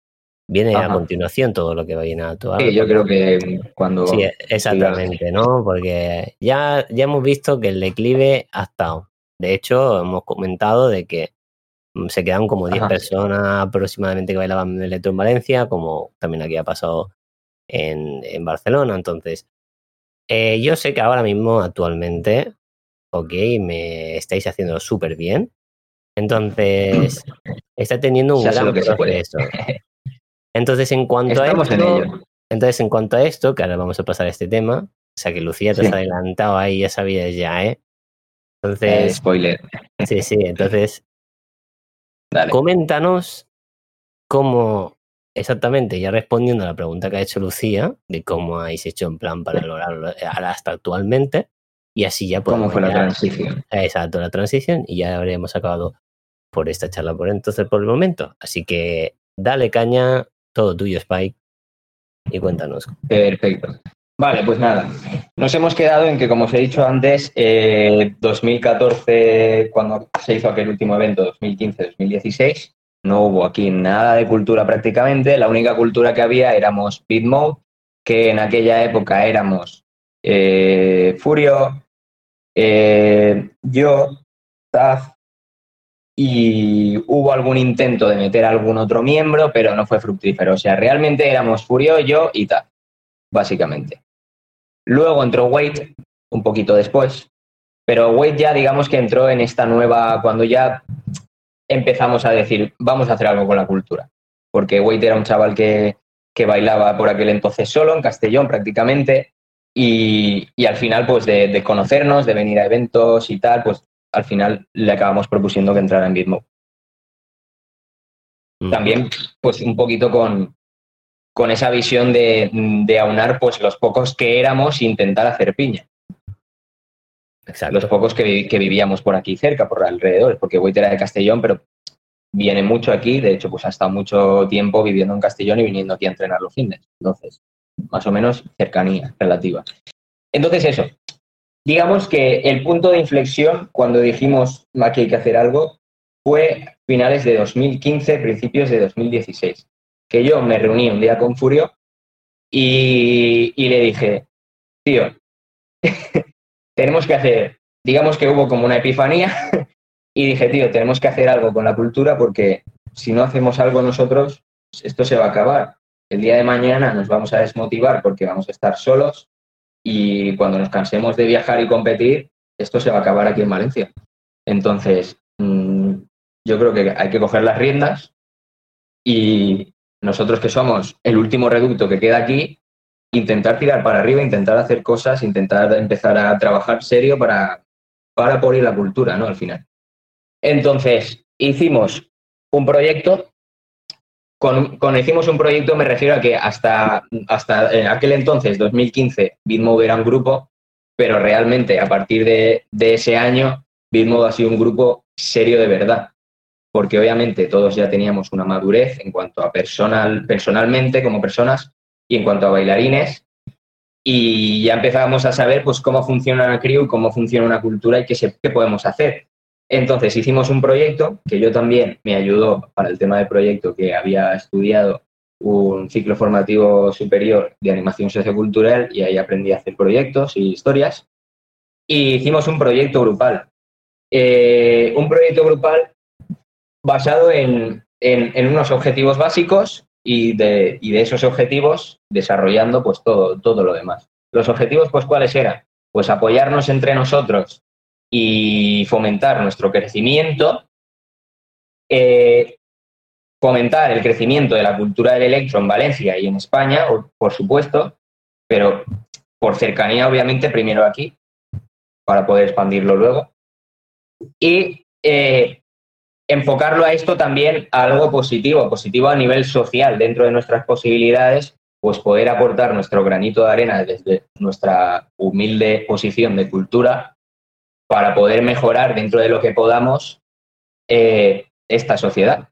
viene a continuación todo lo que va a venir a tu Sí, yo creo que cuando... Sí, exactamente, ¿no? Porque ya, ya hemos visto que el declive ha estado. De hecho, hemos comentado de que se quedan como 10 Ajá. personas aproximadamente que bailaban electro en Valencia, como también aquí ha pasado en, en Barcelona. Entonces, eh, yo sé que ahora mismo, actualmente, ok, me estáis haciendo súper bien. Entonces, está teniendo un gran que proceso. Entonces, en cuanto Estamos a esto, entonces, en cuanto a esto, que ahora vamos a pasar a este tema, o sea que Lucía te Sí. has adelantado ahí, ya sabías ya, ¿eh? Eh, Entonces, spoiler. sí, sí, entonces, Dale. coméntanos cómo exactamente, ya respondiendo a la pregunta que ha hecho Lucía, de cómo habéis hecho en plan para lograrlo eh, hasta actualmente, y así ya ¿Cómo podemos fue la transición? Exacto, la transición, y ya habríamos acabado por esta charla por entonces, por el momento. Así que dale caña, todo tuyo, Spike, y cuéntanos. Perfecto. Vale, pues nada. Nos hemos quedado en que, como os he dicho antes, eh, 2014, cuando se hizo aquel último evento, 2015-2016, no hubo aquí nada de cultura prácticamente. La única cultura que había éramos Bitmode, que en aquella época éramos eh, Furio, eh, yo, Taz, y hubo algún intento de meter algún otro miembro, pero no fue fructífero. O sea, realmente éramos Furio, yo y Taz, básicamente. Luego entró Wade, un poquito después, pero Wade ya digamos que entró en esta nueva, cuando ya empezamos a decir, vamos a hacer algo con la cultura. Porque Wade era un chaval que, que bailaba por aquel entonces solo, en Castellón prácticamente, y, y al final, pues de, de conocernos, de venir a eventos y tal, pues al final le acabamos propusiendo que entrara en Bitmo. Mm. También, pues un poquito con, con esa visión de, de aunar pues los pocos que éramos e intentar hacer piña. Exacto. Los pocos que, vi- que vivíamos por aquí cerca, por alrededor, porque Wade era de Castellón, pero viene mucho aquí, de hecho, pues ha estado mucho tiempo viviendo en Castellón y viniendo aquí a entrenar los fines. Entonces, más o menos cercanía relativa. Entonces, eso. Digamos que el punto de inflexión cuando dijimos aquí hay que hacer algo fue finales de 2015, principios de 2016. Que yo me reuní un día con Furio y, y le dije, tío, tenemos que hacer digamos que hubo como una epifanía y dije, tío, tenemos que hacer algo con la cultura porque si no hacemos algo nosotros, esto se va a acabar. El día de mañana nos vamos a desmotivar porque vamos a estar solos y cuando nos cansemos de viajar y competir, esto se va a acabar aquí en Valencia. Entonces, mm, yo creo que hay que coger las riendas y nosotros que somos el último reducto que queda aquí, intentar tirar para arriba, intentar hacer cosas, intentar empezar a trabajar serio para, para poner la cultura, ¿no? Al final. Entonces, hicimos un proyecto. Con, con, hicimos un proyecto me refiero a que hasta, hasta en aquel entonces, 2015, Bitmove era un grupo, pero realmente a partir de, de ese año, Bitmove ha sido un grupo serio de verdad, porque obviamente todos ya teníamos una madurez en cuanto a personal, personalmente como personas y en cuanto a bailarines, y ya empezábamos a saber pues cómo funciona una crew, cómo funciona una cultura y qué, se, qué podemos hacer. Entonces hicimos un proyecto que yo también me ayudó para el tema del proyecto que había estudiado un ciclo formativo superior de animación sociocultural y ahí aprendí a hacer proyectos y historias. Y hicimos un proyecto grupal. Eh, un proyecto grupal basado en, unos objetivos básicos y de, y de esos objetivos desarrollando pues todo, todo lo demás. Los objetivos, pues, ¿cuáles eran? Pues apoyarnos entre nosotros y fomentar nuestro crecimiento, eh, fomentar el crecimiento de la cultura del electro en Valencia y en España, por supuesto, pero por cercanía, obviamente, primero aquí, para poder expandirlo luego. Y eh, enfocarlo a esto también a algo positivo, positivo a nivel social, dentro de nuestras posibilidades, pues poder aportar nuestro granito de arena desde nuestra humilde posición de cultura para poder mejorar dentro de lo que podamos eh, esta sociedad.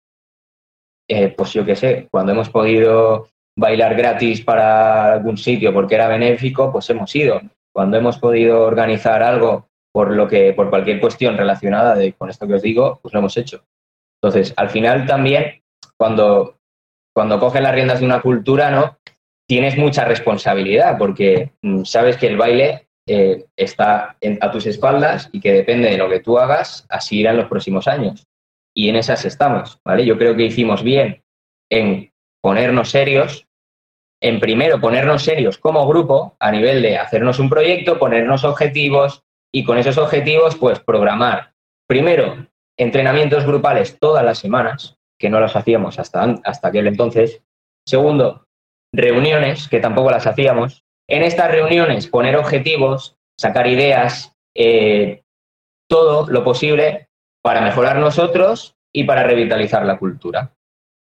Eh, pues yo qué sé, cuando hemos podido bailar gratis para algún sitio porque era benéfico, pues hemos ido. Cuando hemos podido organizar algo por lo que, por cualquier cuestión relacionada con esto que os digo, pues lo hemos hecho. Entonces, al final también, cuando, cuando coges las riendas de una cultura, ¿no? Tienes mucha responsabilidad, porque mm, sabes que el baile eh, está a tus espaldas y que depende de lo que tú hagas, así irán los próximos años. Y en esas estamos, ¿vale? Yo creo que hicimos bien en ponernos serios, en primero ponernos serios como grupo a nivel de hacernos un proyecto, ponernos objetivos y con esos objetivos, pues programar primero entrenamientos grupales todas las semanas, que no los hacíamos hasta, hasta aquel entonces. Segundo, reuniones, que tampoco las hacíamos. En estas reuniones poner objetivos, sacar ideas, eh, todo lo posible para mejorar nosotros y para revitalizar la cultura.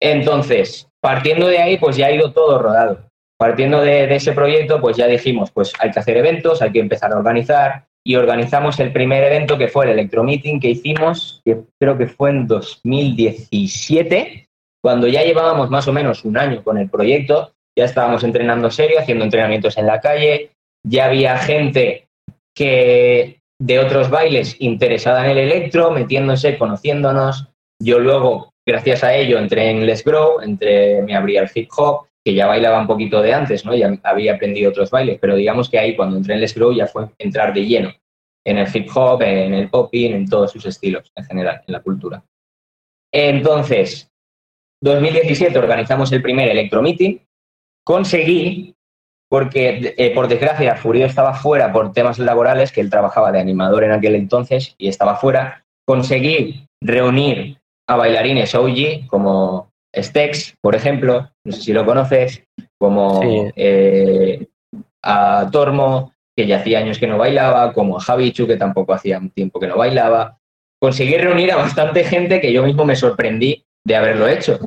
Entonces, partiendo de ahí, pues ya ha ido todo rodado. Partiendo de, ese proyecto, pues ya dijimos, pues hay que hacer eventos, hay que empezar a organizar y organizamos el primer evento que fue el Electromeeting que hicimos, que creo que fue en 2017, cuando ya llevábamos más o menos un año con el proyecto ya estábamos entrenando serio, haciendo entrenamientos en la calle, ya había gente que de otros bailes interesada en el electro, metiéndose, conociéndonos. Yo luego, gracias a ello, entré en Let's Grow, entré, me abrí al hip hop, que ya bailaba un poquito de antes, ¿no? Ya había aprendido otros bailes, pero digamos que ahí cuando entré en Let's Grow ya fue entrar de lleno en el hip hop, en el popping, en todos sus estilos en general, en la cultura. Entonces, 2017 organizamos el primer Electro Meeting, conseguí, porque eh, por desgracia Furio estaba fuera por temas laborales, que él trabajaba de animador en aquel entonces y estaba fuera, conseguí reunir a bailarines OG como Stex, por ejemplo, no sé si lo conoces, como sí. eh, a Tormo, que ya hacía años que no bailaba, como a Javichu, que tampoco hacía un tiempo que no bailaba. Conseguí reunir a bastante gente que yo mismo me sorprendí de haberlo hecho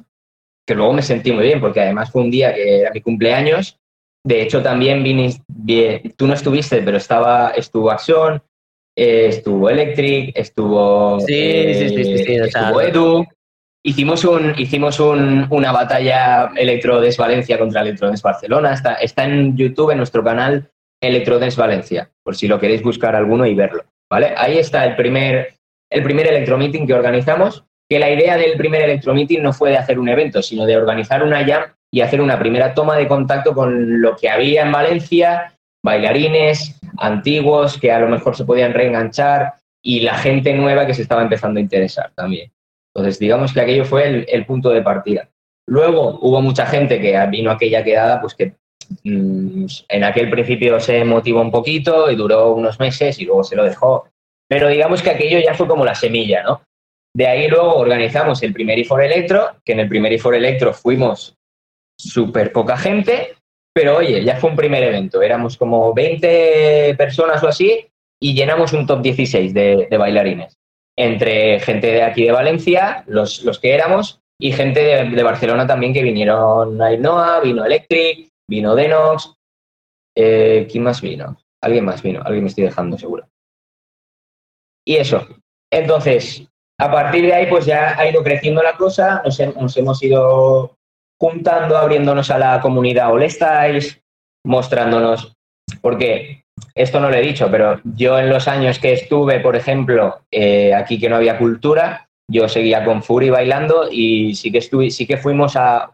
que luego me sentí muy bien, porque además fue un día que era mi cumpleaños. De hecho, también viniste, tú no estuviste, pero estaba, estuvo Action, eh, estuvo Electric, estuvo, sí, eh, sí, sí, sí, estuvo Edu. Hicimos, un, hicimos un, una batalla Electrodes Valencia contra Electrodes Barcelona. Está, está en YouTube, en nuestro canal Electrodes Valencia, por si lo queréis buscar alguno y verlo. ¿vale? Ahí está el primer, el primer electromeeting que organizamos que la idea del primer electromeeting no fue de hacer un evento, sino de organizar una jam y hacer una primera toma de contacto con lo que había en Valencia, bailarines antiguos que a lo mejor se podían reenganchar y la gente nueva que se estaba empezando a interesar también. Entonces, digamos que aquello fue el, punto de partida. Luego hubo mucha gente que vino aquella quedada, pues que mm, en aquel principio se motivó un poquito y duró unos meses y luego se lo dejó. Pero digamos que aquello ya fue como la semilla, ¿no? De ahí luego organizamos el primer IFOR Electro, que en el primer IFOR Electro fuimos súper poca gente, pero oye, ya fue un primer evento. Éramos como 20 personas o así y llenamos un top 16 de, de bailarines. Entre gente de aquí de Valencia, los, los que éramos, y gente de, de Barcelona también que vinieron Ainoa, vino Electric, vino Denox. Eh, ¿Quién más vino? Alguien más vino, alguien me estoy dejando seguro. Y eso. Entonces, a partir de ahí, pues ya ha ido creciendo la cosa, nos hemos ido juntando, abriéndonos a la comunidad All Styles, mostrándonos, porque esto no lo he dicho, pero yo en los años que estuve, por ejemplo, eh, aquí que no había cultura, yo seguía con Fury bailando y sí que, estuve, sí que fuimos a,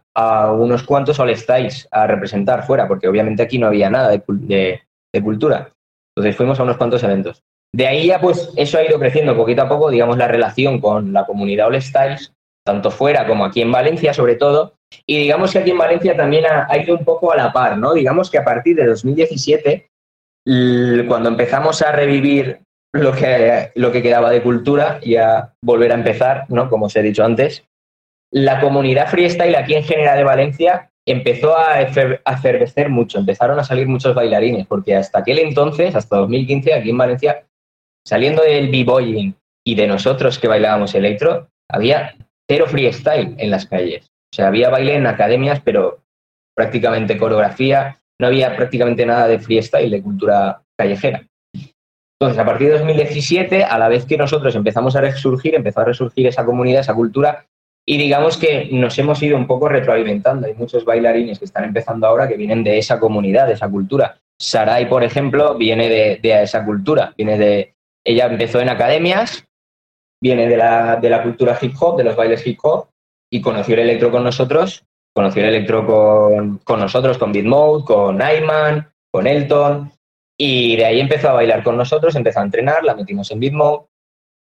unos cuantos All Styles a representar fuera, porque obviamente aquí no había nada de, cul- de- de cultura. Entonces fuimos a unos cuantos eventos. De ahí ya pues eso ha ido creciendo poquito a poco, digamos, la relación con la comunidad All Styles, tanto fuera como aquí en Valencia sobre todo. Y digamos que aquí en Valencia también ha, ha ido un poco a la par, ¿no? Digamos que a partir de 2017, l- cuando empezamos a revivir lo que, lo que quedaba de cultura y a volver a empezar, ¿no? Como os he dicho antes, la comunidad freestyle aquí en General de Valencia empezó a efer- a efervecer mucho, empezaron a salir muchos bailarines, porque hasta aquel entonces, hasta 2015, aquí en Valencia, saliendo del b-boying y de nosotros que bailábamos electro, había cero freestyle en las calles. O sea, había baile en academias, pero prácticamente coreografía, no había prácticamente nada de freestyle, de cultura callejera. Entonces, a partir de 2017, a la vez que nosotros empezamos a resurgir, empezó a resurgir esa comunidad, esa cultura, y digamos que nos hemos ido un poco retroalimentando. Hay muchos bailarines que están empezando ahora que vienen de esa comunidad, de esa cultura. Sarai, por ejemplo, viene de, de esa cultura, viene de, ella empezó en academias, viene de la, de la cultura hip hop, de los bailes hip hop, y conoció el electro con nosotros, conoció el electro con, con nosotros, con Beat Mode, con Ayman, con Elton, y de ahí empezó a bailar con nosotros, empezó a entrenar, la metimos en Beat Mode.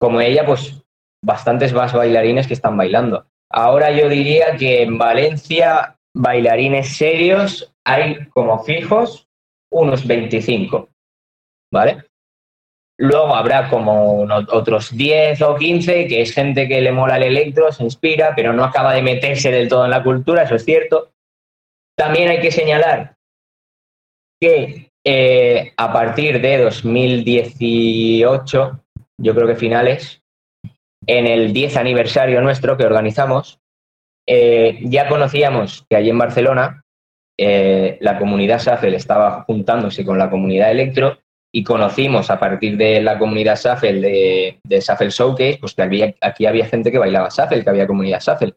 Como ella, pues bastantes más bailarines que están bailando. Ahora yo diría que en Valencia, bailarines serios, hay como fijos unos 25, ¿vale? Luego habrá como otros 10 o 15, que es gente que le mola el electro, se inspira, pero no acaba de meterse del todo en la cultura, eso es cierto. También hay que señalar que eh, a partir de 2018, yo creo que finales, en el 10 aniversario nuestro que organizamos, eh, ya conocíamos que allí en Barcelona eh, la comunidad SAFEL estaba juntándose con la comunidad Electro y conocimos a partir de la comunidad SAFEL de, de SAFEL Showcase, pues que había- aquí había gente que bailaba SAFEL, que había comunidad SAFEL.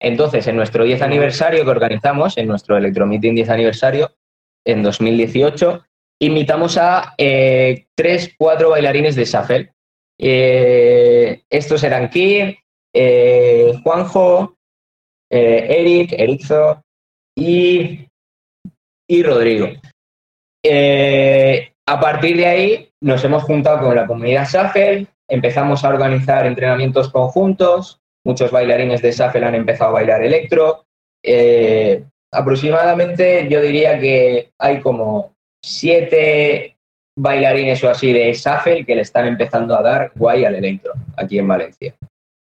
Entonces, en nuestro 10 aniversario que organizamos, en nuestro Electro Meeting 10 aniversario, en 2018, invitamos a eh, tres, cuatro bailarines de SAFEL. Eh, estos eran Kir, eh, Juanjo, eh, Eric, Erizo y, y Rodrigo. A partir de ahí nos hemos juntado con la comunidad SAFEL, empezamos a organizar entrenamientos conjuntos, muchos bailarines de SAFEL han empezado a bailar electro. Eh, aproximadamente yo diría que hay como siete bailarines o así de SAFEL que le están empezando a dar guay al electro aquí en Valencia.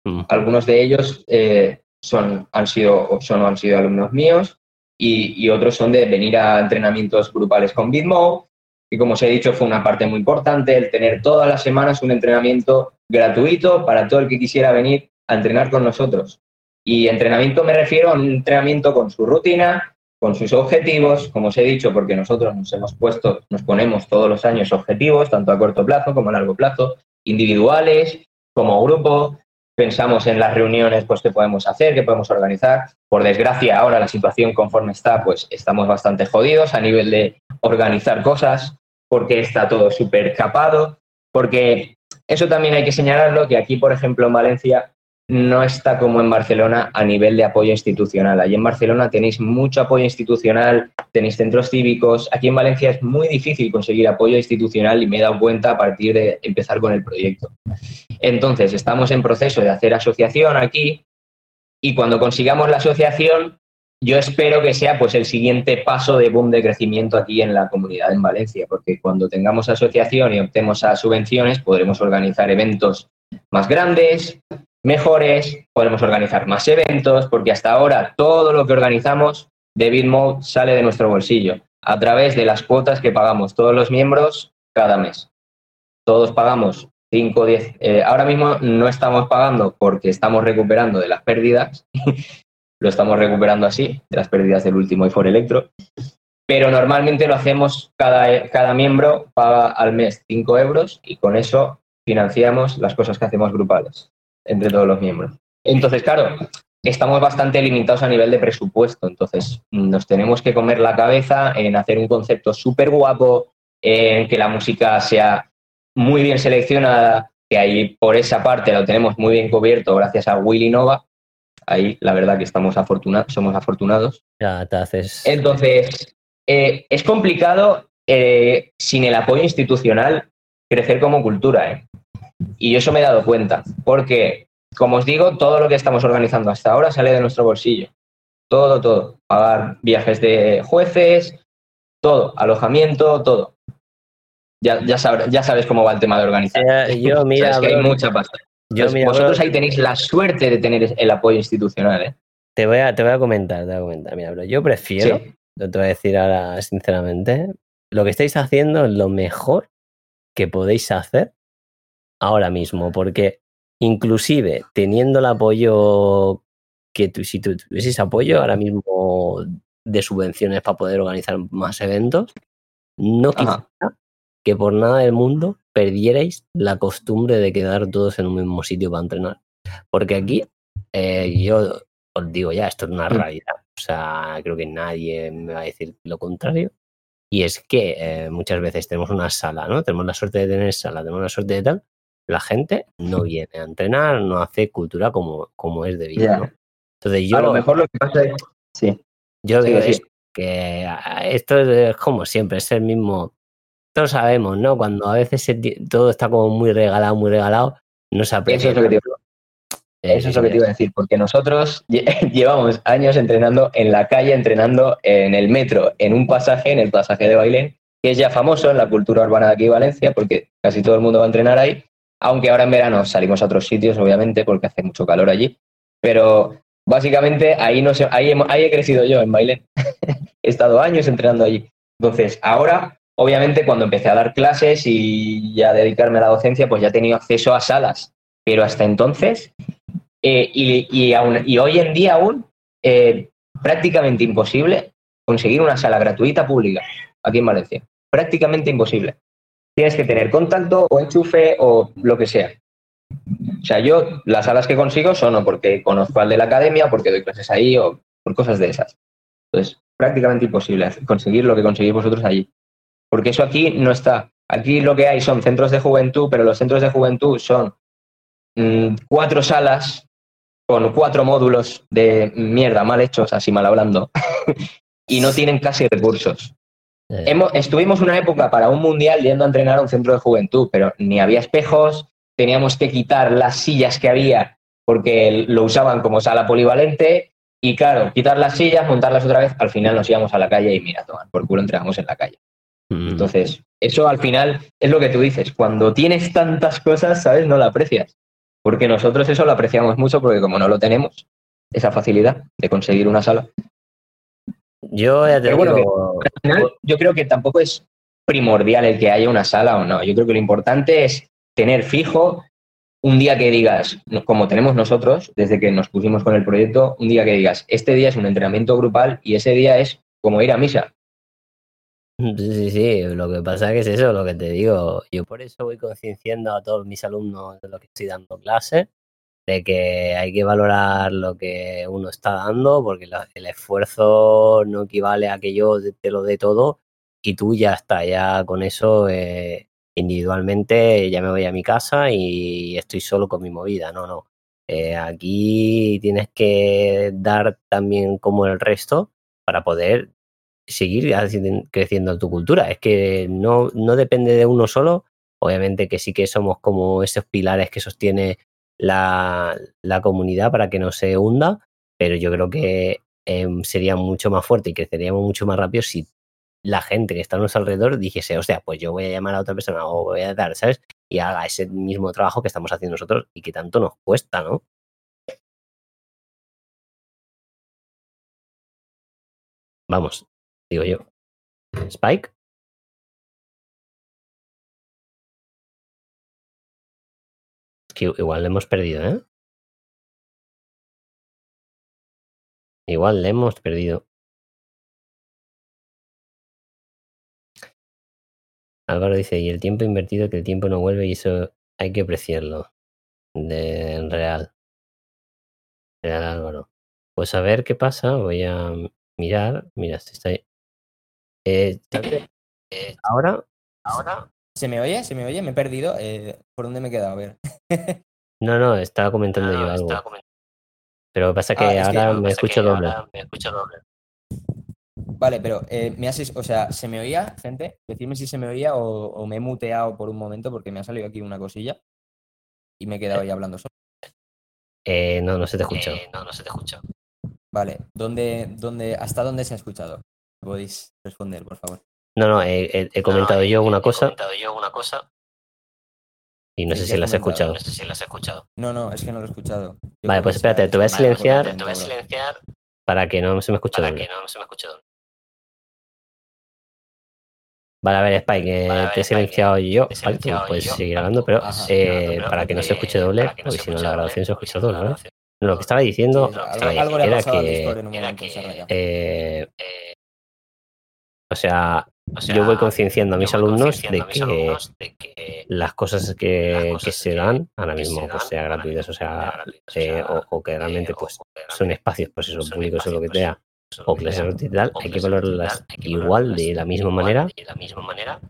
Mm. Algunos de ellos eh, son, han sido, son o han sido alumnos míos y, y otros son de venir a entrenamientos grupales con Bitmo, y como os he dicho fue una parte muy importante el tener todas las semanas un entrenamiento gratuito para todo el que quisiera venir a entrenar con nosotros. Y entrenamiento me refiero a un entrenamiento con su rutina, con sus objetivos, como os he dicho, porque nosotros nos hemos puesto, nos ponemos todos los años objetivos, tanto a corto plazo como a largo plazo, individuales, como grupo, pensamos en las reuniones pues, que podemos hacer, que podemos organizar. Por desgracia, ahora la situación conforme está, pues estamos bastante jodidos a nivel de organizar cosas, porque está todo súper capado, porque eso también hay que señalarlo, que aquí, por ejemplo, en Valencia, no está como en Barcelona a nivel de apoyo institucional. Allí en Barcelona tenéis mucho apoyo institucional, tenéis centros cívicos. Aquí en Valencia es muy difícil conseguir apoyo institucional y me he dado cuenta a partir de empezar con el proyecto. Entonces, estamos en proceso de hacer asociación aquí y cuando consigamos la asociación, yo espero que sea pues el siguiente paso de boom de crecimiento aquí en la comunidad en Valencia, porque cuando tengamos asociación y optemos a subvenciones, podremos organizar eventos más grandes, mejores, podemos organizar más eventos, porque hasta ahora todo lo que organizamos de BitMode sale de nuestro bolsillo, a través de las cuotas que pagamos todos los miembros cada mes. Todos pagamos 5 o 10. ahora mismo no estamos pagando porque estamos recuperando de las pérdidas, lo estamos recuperando así, de las pérdidas del último iPhone Electro, pero normalmente lo hacemos, cada, cada miembro paga al mes 5 euros y con eso financiamos las cosas que hacemos grupales entre todos los miembros. Entonces, claro, estamos bastante limitados a nivel de presupuesto, entonces nos tenemos que comer la cabeza en hacer un concepto súper guapo, en que la música sea muy bien seleccionada, que ahí por esa parte lo tenemos muy bien cubierto gracias a Willy Nova. Ahí la verdad que estamos afortunados, somos afortunados. Ya te haces. Entonces, eh, es complicado eh, sin el apoyo institucional crecer como cultura. ¿eh? Y eso me he dado cuenta, porque, como os digo, todo lo que estamos organizando hasta ahora sale de nuestro bolsillo. Todo, todo. Pagar viajes de jueces, todo, alojamiento, todo. Ya, ya, ya sabes cómo va el tema de organizar. yo, mira, que hay mucha pasta. Yo, vosotros ahí tenéis la suerte de tener el apoyo institucional. ¿eh? Te, voy a, te voy a comentar, te voy a comentar. Mira, bro, yo prefiero, te voy a decir ahora sinceramente, lo que estáis haciendo es lo mejor que podéis hacer ahora mismo, porque inclusive teniendo el apoyo que tú, si tú tuvieses apoyo ahora mismo de subvenciones para poder organizar más eventos, no quisiera que por nada del mundo perdierais la costumbre de quedar todos en un mismo sitio para entrenar. Porque aquí, eh, yo os digo ya, esto es una mm. realidad. O sea, creo que nadie me va a decir lo contrario. Y es que eh, muchas veces tenemos una sala, ¿no? Tenemos la suerte de tener sala, tenemos la suerte de tal, la gente no viene a entrenar, no hace cultura como, como es debido. ¿no? Entonces yo... A lo mejor lo que pasa es... Sí. Yo digo que ah, esto es como siempre, es el mismo... Todos sabemos, ¿no? Cuando a veces todo está como muy regalado, muy regalado, no se aprecia. Eso es lo que te, eso es lo que te iba a decir, porque nosotros llevamos años entrenando en la calle, entrenando en el metro, en un pasaje, en el pasaje de Bailén, que es ya famoso en la cultura urbana de aquí de Valencia, porque casi todo el mundo va a entrenar ahí, aunque ahora en verano salimos a otros sitios, obviamente, porque hace mucho calor allí. Pero básicamente ahí, no sé, ahí, he crecido yo, en Bailén. he estado años entrenando allí. Entonces, ahora, obviamente, cuando empecé a dar clases y ya dedicarme a la docencia, pues ya he tenido acceso a salas. Pero hasta entonces, eh, y, y, hoy en día aún, eh, prácticamente imposible conseguir una sala gratuita pública aquí en Valencia. Prácticamente imposible tienes que tener contacto o enchufe o lo que sea. O sea, yo las salas que consigo son o porque conozco al de la academia, porque doy clases ahí o por cosas de esas. Entonces, prácticamente imposible conseguir lo que conseguís vosotros allí. Porque eso aquí no está. Aquí lo que hay son centros de juventud, pero los centros de juventud son mm, cuatro salas con cuatro módulos de mierda mal hechos, así mal hablando, y no tienen casi recursos. Estuvimos una época para un mundial yendo a entrenar a un centro de juventud, pero ni había espejos, teníamos que quitar las sillas que había porque lo usaban como sala polivalente y claro, quitar las sillas, montarlas otra vez, al final nos íbamos a la calle y mira, tomar por culo entregamos en la calle. Mm. Entonces, eso al final es lo que tú dices, cuando tienes tantas cosas, ¿sabes? No la aprecias. Porque nosotros eso lo apreciamos mucho porque como no lo tenemos, esa facilidad de conseguir una sala, yo ya te digo... yo creo que tampoco es primordial el que haya una sala o no. Yo creo que lo importante es tener fijo un día que digas, como tenemos nosotros, desde que nos pusimos con el proyecto, un día que digas, este día es un entrenamiento grupal y ese día es como ir a misa. Sí, sí, lo que pasa es que es eso, lo que te digo. Yo por eso voy concienciando a todos mis alumnos de lo que estoy dando clase de que hay que valorar lo que uno está dando, porque el esfuerzo no equivale a que yo te lo dé todo y tú ya está, ya con eso eh, individualmente ya me voy a mi casa y estoy solo con mi movida, no, no. Eh, aquí tienes que dar también como el resto para poder seguir creciendo tu cultura. Es que no, no depende de uno solo. Obviamente que sí que somos como esos pilares que sostiene la, la comunidad para que no se hunda, pero yo creo que em, sería mucho más fuerte y creceríamos mucho más rápido si la gente que está a nuestro alrededor dijese, hostia, pues yo voy a llamar a otra persona o voy a dar, ¿sabes? Y haga ese mismo trabajo que estamos haciendo nosotros y que tanto nos cuesta, ¿no? Vamos, digo yo. Spike, que igual le hemos perdido, ¿eh? Igual le hemos perdido. Álvaro dice, y el tiempo invertido, que el tiempo no vuelve y eso hay que apreciarlo. De en real. Real Álvaro. Pues a ver qué pasa, voy a mirar. Mira, este está ahí. Eh, eh, ahora, ahora. ¿Se me oye? ¿Se me oye? Me he perdido. Eh, ¿Por dónde me he quedado? A ver. No, no, estaba comentando Ah, yo algo. Pero pasa que Ah, que- ahora no, me que escucho doble. me escucho doble. Vale, pero eh, me haces, o sea, ¿se me oía, gente? Decidme si se me oía o, o me he muteado por un momento porque me ha salido aquí una cosilla y me he quedado ahí hablando solo. Eh, no, no se te escucha. no, no se te escucha. Vale, ¿dónde, dónde, ¿hasta dónde se ha escuchado? Podéis responder, por favor. No, no, he, he- he comentado yo una cosa yo una cosa. y no Sí, sé ¿qué si has las he comentado? escuchado. si las he escuchado. No, no, es que no lo he escuchado. Yo Vale, pues que espérate, te voy a silenciar. cortado, bro. silenciar para que no se me escuche doble. no se me escuche doble. Vale, a ver, Spike, eh, Vale, a ver, te he Spike, silenciado yo, te he ¿vale? Tú puedes yo, seguir hablando, pero Ajá, eh, pero, para que no se escuche doble, para que no porque si no la grabación se escucha no doble, grabación- No, lo que estaba diciendo Sí, algo, algo era que, era que, eh, Eh, o sea, o sea, yo voy concienciando a mis alumnos de a mis que alumnos de que las cosas que, las que cosas se dan ahora mismo se pues dan sea ahora gratuitas, o sea o eh, sea, o, o que eh, realmente pues que son espacios, pues eso, públicos o lo que sea, pues, o clases tal, hay que valorarlas igual de la misma manera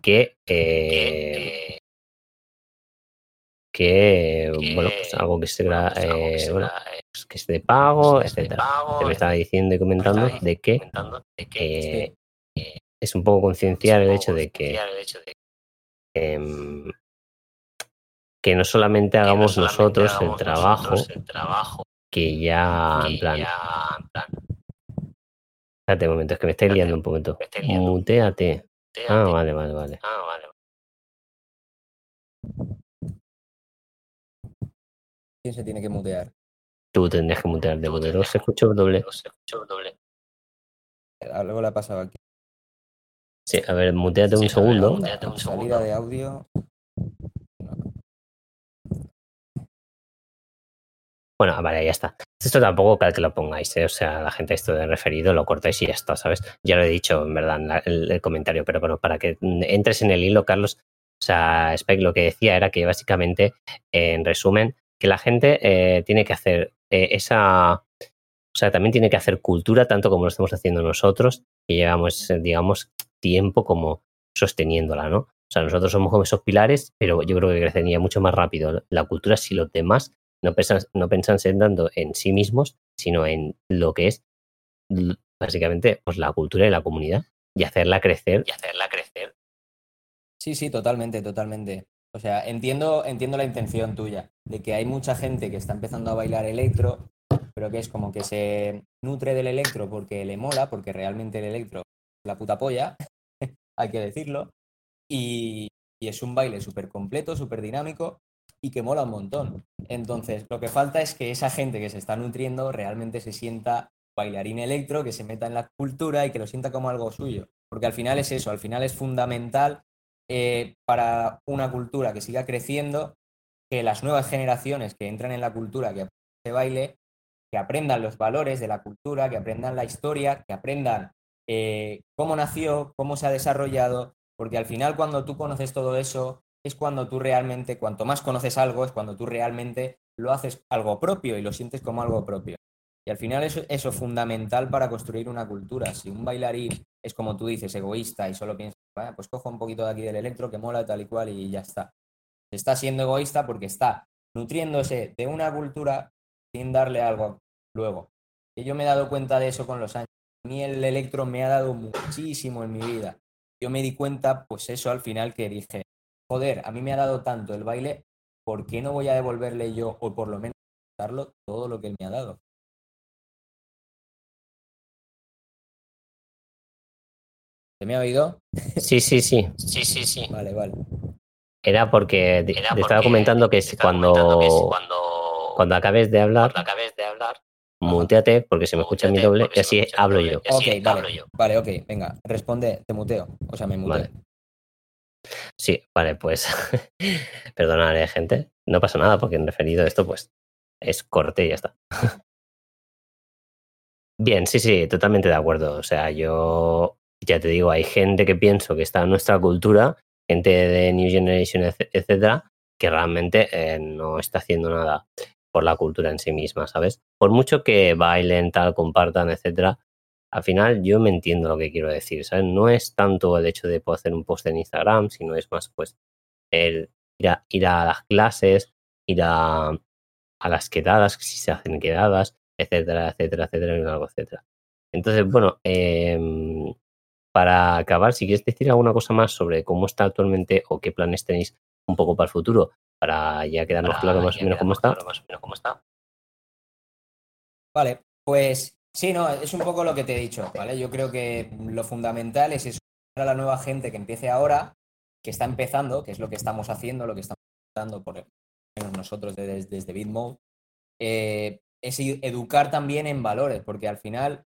que, eh, que, que, bueno, pues algo que gra- pues, que eh, se bueno, gra- eh, pues, que es de pago, etcétera. Te me estaba diciendo y comentando de que eh, es un poco concienciar el hecho de que, de em, que no solamente que no hagamos solamente nosotros el trabajo nosotros el trabajo que ya, que en plan, ya, en plan, espérate un momento, es que me estáis liando un liando. Muteate. Ah, vale, vale, vale. Ah, vale. ¿Quién se tiene que mutear? Tú tendrías que porque no tendrías se escucha doble. Se escucha doble. Algo le ha pasado aquí. Sí, a ver, muteate un Sí, a ver, segundo. muteate un Salida de audio. Bueno, ah, vale, ya está. Esto tampoco cal que lo pongáis, ¿eh? o sea, la gente esto de referido lo cortáis y ya está, ¿sabes? Ya lo he dicho, en verdad, en la- el, el comentario, pero bueno, para que entres en el hilo, Carlos, o sea, Spike lo que decía era que básicamente, eh, en resumen, que la gente eh, tiene que hacer eh, esa, o sea, también tiene que hacer cultura, tanto como lo estamos haciendo nosotros, que llevamos, eh, digamos, tiempo como sosteniéndola, ¿no? O sea, nosotros somos como esos pilares, pero yo creo que crecería mucho más rápido la cultura si los demás no pensan, no pensanse tanto en sí mismos, sino en lo que es básicamente pues, la cultura de la comunidad y hacerla crecer. y hacerla crecer. Sí, sí, totalmente, totalmente. O sea, entiendo, entiendo la intención tuya, de que hay mucha gente que está empezando a bailar electro, pero que es como que se nutre del electro porque le mola, porque realmente el electro la puta polla, hay que decirlo, y, es un baile súper completo, súper dinámico y que mola un montón. Entonces, lo que falta es que esa gente que se está nutriendo realmente se sienta bailarín electro, que se meta en la cultura y que lo sienta como algo suyo. Porque al final es eso, al final es fundamental eh, para una cultura que siga creciendo, que las nuevas generaciones que entran en la cultura, que se baile, que aprendan los valores de la cultura, que aprendan la historia, que aprendan eh, cómo nació, cómo se ha desarrollado, porque al final cuando tú conoces todo eso, es cuando tú realmente, cuanto más conoces algo, es cuando tú realmente lo haces algo propio y lo sientes como algo propio. Y al final eso, eso es fundamental para construir una cultura. Si un bailarín es como tú dices, egoísta y solo piensa, "Vaya, pues cojo un poquito de aquí del electro que mola tal y cual y ya está. Está siendo egoísta porque está nutriéndose de una cultura sin darle algo luego. Y yo me he dado cuenta de eso con los años. Mí el electro me ha dado muchísimo en mi vida. Yo me di cuenta, pues eso al final que dije, joder, a mí me ha dado tanto el baile, ¿por qué no voy a devolverle yo, o por lo menos darlo todo lo que él me ha dado? ¿Se me ha oído? Sí, sí, sí. Sí, sí, sí. Vale, vale. Era porque te, Era te estaba comentando que es cuando, comentando que es cuando, cuando acabes de hablar, cuando acabes de hablar, muteate porque se me escucha mi doble y así hablo doble. yo. Ok, hablo vale. yo. Vale, ok, venga, responde, te muteo. O sea, me muteo. Vale. Sí, vale, pues perdonaré, gente. No pasa nada porque en referido a esto, pues es corte y ya está. Bien, sí, sí, totalmente de acuerdo. O sea, yo ya te digo, hay gente que pienso que está en nuestra cultura, gente de New Generation, etcétera, que realmente eh, no está haciendo nada por la cultura en sí misma, ¿sabes? Por mucho que bailen, tal, compartan, etcétera, al final yo me entiendo lo que quiero decir, ¿sabes? No es tanto el hecho de poder hacer un post en Instagram, sino es más, pues, el ir a, ir a las clases, ir a, a las quedadas, si se hacen quedadas, etcétera, etcétera, etcétera, etcétera. Entonces, bueno, em, para acabar, si quieres decir alguna cosa más sobre cómo está actualmente o qué planes tenéis un poco para el futuro, para ya quedarnos Para claro más o menos cómo está. claro más o menos cómo está. Vale, pues sí, no, es un poco lo que te he dicho, ¿vale? Yo creo que lo fundamental es eso, a la nueva gente que empiece ahora, que está empezando, que es lo que estamos haciendo, lo que estamos dando por nosotros desde, desde BitMode, eh, es educar también en valores, porque al final,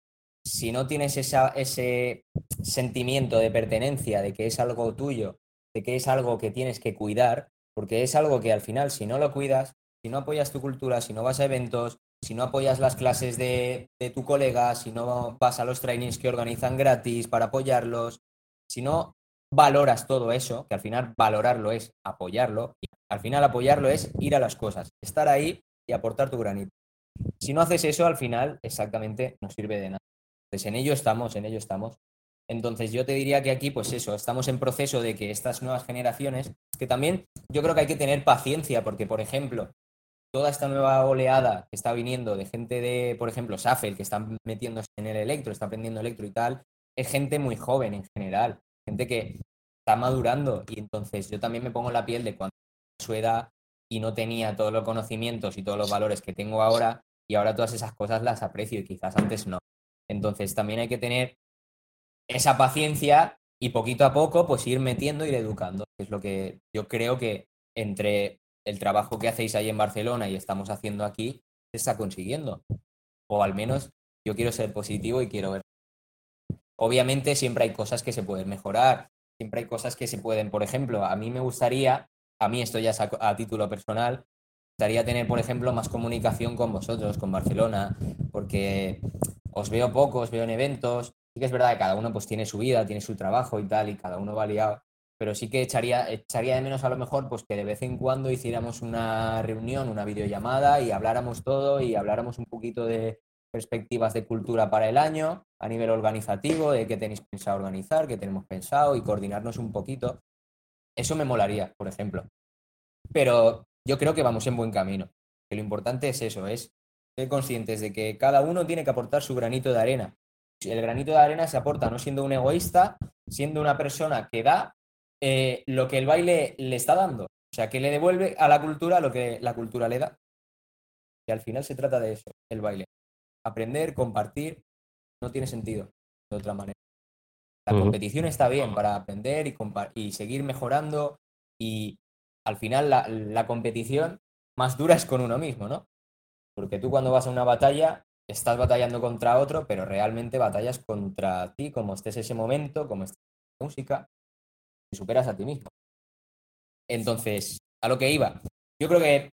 si no tienes esa, ese sentimiento de pertenencia, de que es algo tuyo, de que es algo que tienes que cuidar, porque es algo que al final, si no lo cuidas, si no apoyas tu cultura, si no vas a eventos, si no apoyas las clases de, de tu colega, si no vas a los trainings que organizan gratis para apoyarlos, si no valoras todo eso, que al final valorarlo es apoyarlo, y al final apoyarlo es ir a las cosas, estar ahí y aportar tu granito. Si no haces eso, al final exactamente no sirve de nada. Pues en ello estamos, en ello estamos. Entonces yo te diría que aquí, pues eso, estamos en proceso de que estas nuevas generaciones, que también yo creo que hay que tener paciencia, porque por ejemplo, toda esta nueva oleada que está viniendo de gente de, por ejemplo, Safel, que está metiéndose en el electro, está aprendiendo electro y tal, es gente muy joven en general, gente que está madurando y entonces yo también me pongo la piel de cuando su edad y no tenía todos los conocimientos y todos los valores que tengo ahora y ahora todas esas cosas las aprecio y quizás antes no. Entonces también hay que tener esa paciencia y poquito a poco pues ir metiendo, ir educando, es lo que yo creo que entre el trabajo que hacéis ahí en Barcelona y estamos haciendo aquí se está consiguiendo. O al menos yo quiero ser positivo y quiero ver. Obviamente siempre hay cosas que se pueden mejorar, siempre hay cosas que se pueden, por ejemplo, a mí me gustaría, a mí esto ya es a, título personal, gustaría tener, por ejemplo, más comunicación con vosotros, con Barcelona, porque os veo poco, os veo en eventos, sí que es verdad que cada uno pues tiene su vida, tiene su trabajo y tal, y cada uno va liado, pero sí que echaría, echaría de menos a lo mejor pues que de vez en cuando hiciéramos una reunión, una videollamada y habláramos todo y habláramos un poquito de perspectivas de cultura para el año a nivel organizativo, de qué tenéis pensado organizar, qué tenemos pensado y coordinarnos un poquito. Eso me molaría, por ejemplo. Pero yo creo que vamos en buen camino. Que lo importante es eso, es ser conscientes de que cada uno tiene que aportar su granito de arena. El granito de arena se aporta no siendo un egoísta, siendo una persona que da eh, lo que el baile le está dando. O sea, que le devuelve a la cultura lo que la cultura le da. Y al final se trata de eso, el baile. Aprender, compartir, no tiene sentido de otra manera. La competición está bien para aprender y, y seguir mejorando y al final la, la competición más dura es con uno mismo, ¿no? Porque tú cuando vas a una batalla estás batallando contra otro, pero realmente batallas contra ti, como estés ese momento, como estés la música, y superas a ti mismo. Entonces, a lo que iba, yo creo que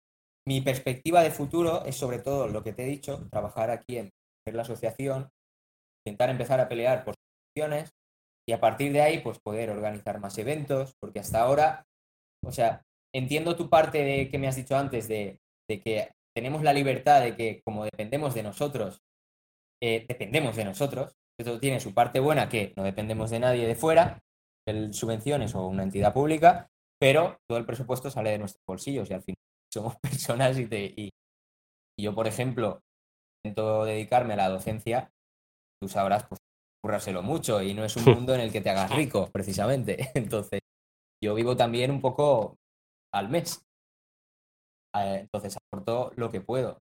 mi perspectiva de futuro es sobre todo lo que te he dicho, trabajar aquí en la asociación, intentar empezar a pelear por soluciones y a partir de ahí pues poder organizar más eventos, porque hasta ahora, o sea, entiendo tu parte de que me has dicho antes de, de que tenemos la libertad de que como dependemos de nosotros, eh, dependemos de nosotros, esto tiene su parte buena que no dependemos de nadie de fuera, el subvenciones o una entidad pública, pero todo el presupuesto sale de nuestros bolsillos y al final somos personas y, te- y, Y yo, por ejemplo, intento dedicarme a la docencia, tú sabrás, pues, currárselo mucho y no es un mundo en el que te hagas rico, precisamente. Entonces, yo vivo también un poco al mes. Eh, Entonces, aporto lo que puedo.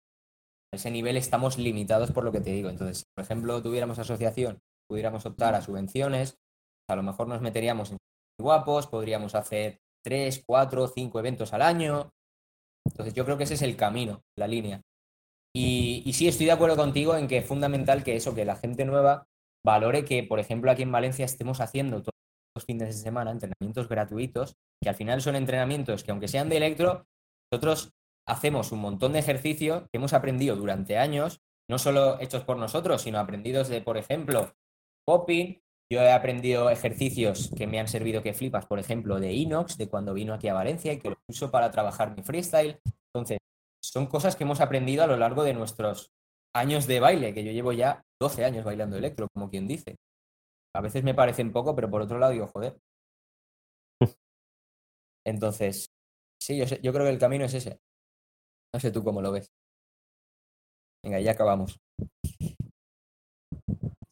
A ese nivel estamos limitados por lo que te digo. Entonces, si, por ejemplo, tuviéramos asociación, pudiéramos optar a subvenciones, a lo mejor nos meteríamos en guapos, podríamos hacer tres, cuatro, cinco eventos al año. Entonces, yo creo que ese es el camino, la línea. Y, y sí, estoy de acuerdo contigo en que es fundamental que eso, que la gente nueva valore que, por ejemplo, aquí en Valencia estemos haciendo todos los fines de semana entrenamientos gratuitos, que al final son entrenamientos que aunque sean de electro, nosotros hacemos un montón de ejercicio que hemos aprendido durante años, no solo hechos por nosotros, sino aprendidos de, por ejemplo, popping. Yo he aprendido ejercicios que me han servido que flipas, por ejemplo, de Inox, de cuando vino aquí a Valencia y que lo uso para trabajar mi freestyle. Entonces, son cosas que hemos aprendido a lo largo de nuestros años de baile, que yo llevo ya 12 años bailando electro, como quien dice. A veces me parecen poco, pero por otro lado digo, joder. Entonces, sí, yo, sé- yo creo que el camino es ese. No sé tú cómo lo ves. Venga, ya acabamos.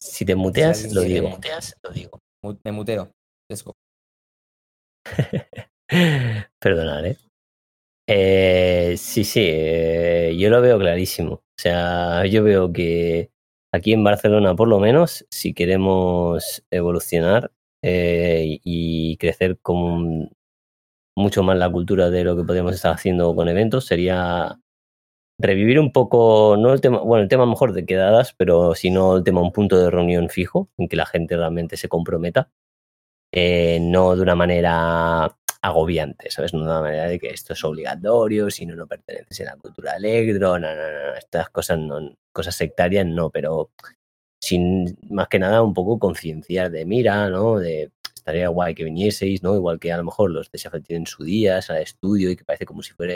Si te muteas, lo digo. muteas, lo digo. Me muteo. Perdonad, ¿eh? Eh, sí, sí, eh, yo lo veo clarísimo. O sea, yo veo que aquí en Barcelona, por lo menos, si queremos evolucionar eh, y crecer con mucho más la cultura de lo que podríamos estar haciendo con eventos, sería revivir un poco, no el tema, bueno, el tema mejor de quedadas, pero sino el tema un punto de reunión fijo, en que la gente realmente se comprometa, eh, no de una manera agobiante, ¿sabes? No de una manera de que esto es obligatorio, si no, no perteneces a la cultura electro, no, no, no, estas cosas no, cosas sectarias no, pero sin más que nada un poco concienciar de mira, ¿no? De estaría guay que vinieseis, ¿no? Igual que a lo mejor los de Sheffield tienen su día, al estudio y que parece como si fuera,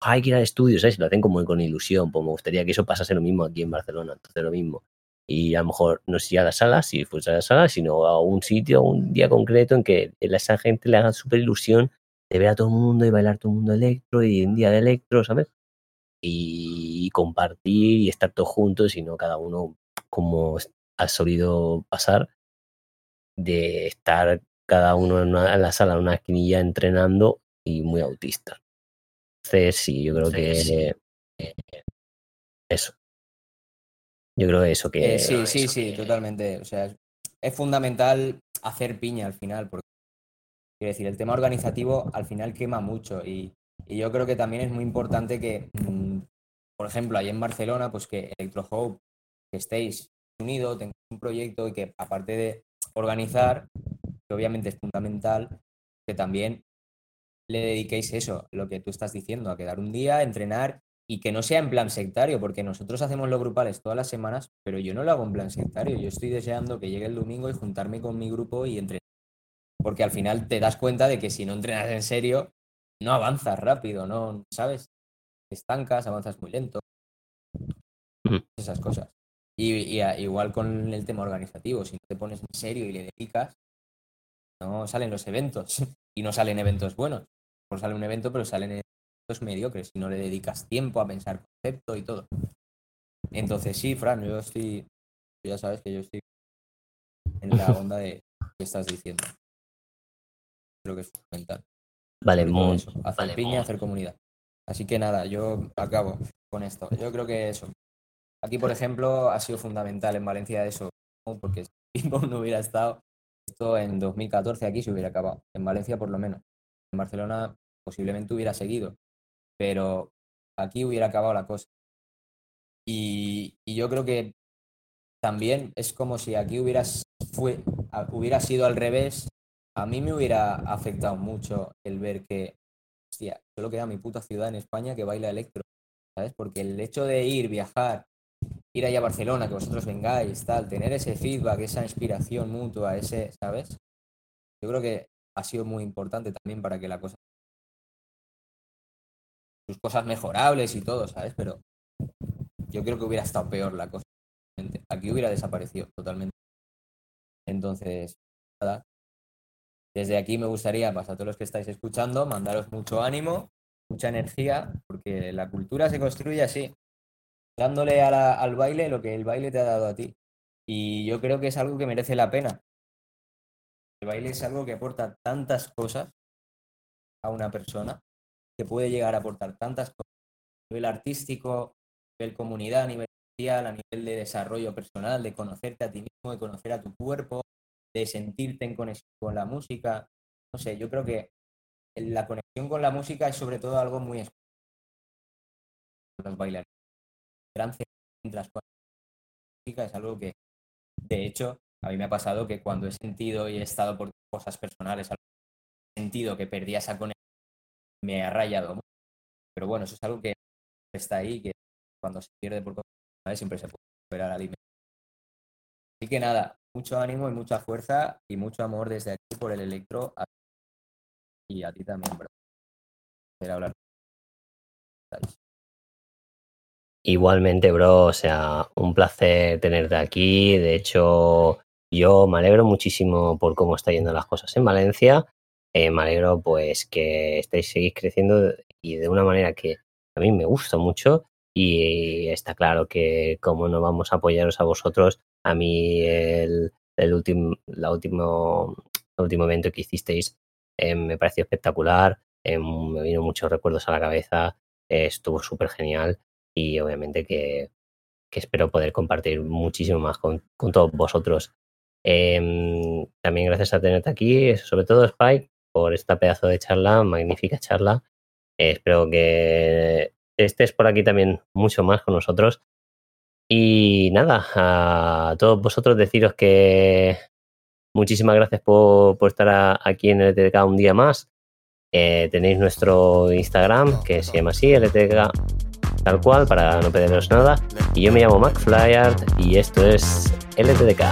"Ah, hay que ir al estudio, ¿sabes? Lo hacen como con ilusión, pues me gustaría que eso pasase lo mismo aquí en Barcelona, entonces lo mismo. Y a lo mejor no si a la sala, si fuese a la sala, sino a un sitio, un día concreto en que a esa gente le haga súper ilusión de ver a todo el mundo y bailar todo el mundo electro y un día de electro, ¿sabes? Y compartir y estar todos juntos y no cada uno como ha solido pasar de estar cada uno en, una- en la sala, en una esquinilla entrenando y muy autista. Entonces, sí, yo creo que Sí, eh, eso. Yo creo que eso que Eh, sí, sí, eso sí, que- totalmente. O sea, es, es fundamental hacer piña al final, porque quiero decir, el tema organizativo al final quema mucho y, y yo creo que también es muy importante que, mm, por ejemplo, ahí en Barcelona, pues que Electro Hope, que estéis unidos, tengáis un proyecto y que aparte de organizar, que obviamente es fundamental, que también le dediquéis eso, lo que tú estás diciendo, a quedar un día, entrenar y que no sea en plan sectario, porque nosotros hacemos los grupales todas las semanas, pero yo no lo hago en plan sectario. Yo estoy deseando que llegue el domingo y juntarme con mi grupo y entrenar. Porque al final te das cuenta de que si no entrenas en serio, no avanzas rápido, ¿no? ¿Sabes? Te estancas, avanzas muy lento. Esas cosas. Y, y a- igual con el tema organizativo, si no te pones en serio y le dedicas, no salen los eventos. Y no salen eventos buenos. Por sale un evento, pero salen eventos mediocres si no le dedicas tiempo a pensar concepto y todo. Entonces sí, Fran, yo estoy, tú ya sabes que yo estoy en la onda de lo que estás diciendo. Creo que es fundamental. vale, muy- eso, hacer vale, piña, muy- hacer comunidad. Así que nada, yo acabo con esto. Yo creo que eso. Aquí, por ejemplo, ha sido fundamental en Valencia eso, porque si no hubiera estado, esto en 2014 aquí se hubiera acabado. En Valencia, por lo menos. En Barcelona posiblemente hubiera seguido, pero aquí hubiera acabado la cosa. Y, yo creo que también es como si aquí hubieras hubiera sido al revés. A mí me hubiera afectado mucho el ver que, hostia, solo queda mi puta ciudad en España que baila electro, ¿sabes? Porque el hecho de ir, viajar, ir allá a Barcelona, que vosotros vengáis, tal, tener ese feedback, esa inspiración mutua, ese, ¿sabes? Yo creo que ha sido muy importante también para que la cosa sus cosas mejorables y todo, ¿sabes? Pero yo creo que hubiera estado peor la cosa. Aquí hubiera desaparecido totalmente. Entonces, nada. Desde aquí me gustaría, para todos los que estáis escuchando, mandaros mucho ánimo, mucha energía, porque la cultura se construye así. Dándole a la- al baile lo que el baile te ha dado a ti. Y yo creo que es algo que merece la pena. El baile es algo que aporta tantas cosas a una persona, que puede llegar a aportar tantas cosas a nivel artístico, a nivel comunidad, a nivel social, a nivel de desarrollo personal, de conocerte a ti mismo, de conocer a tu cuerpo, de sentirte en conexión con la música. No sé, yo creo que la conexión con la música es sobre todo algo muy especial. Los bailarines. Trance mientras con la música es algo que, de hecho, a mí me ha pasado que cuando he sentido y he estado por cosas personales, he sentido que perdía esa conexión, me ha rayado. Pero bueno, eso es algo que está ahí, que cuando se pierde por cosas siempre se puede recuperar al. Así que nada, mucho ánimo y mucha fuerza y mucho amor desde aquí por el electro a- y a ti también, bro. Hablar. Igualmente, bro, o sea, un placer tenerte aquí. De hecho, yo me alegro muchísimo por cómo está yendo las cosas en Valencia. Eh, me alegro pues que estéis seguís creciendo y de una manera que a mí me gusta mucho y está claro que como no vamos a apoyaros a vosotros, a mí el, último, la último, último evento que hicisteis eh, me pareció espectacular, eh, me vino muchos recuerdos a la cabeza, estuvo súper genial y obviamente que, espero poder compartir muchísimo más con, todos vosotros. Em, también gracias a tenerte aquí, sobre todo Spike, por esta pedazo de charla, magnífica charla. Espero que estés por aquí también mucho más con nosotros. Y nada, a todos vosotros deciros que muchísimas gracias por, por estar aquí en LTK un día más. Eh, tenéis nuestro Instagram que se llama así, LTK tal cual para no perdernos nada. Y yo me llamo Mac Flyard y esto es LTDK.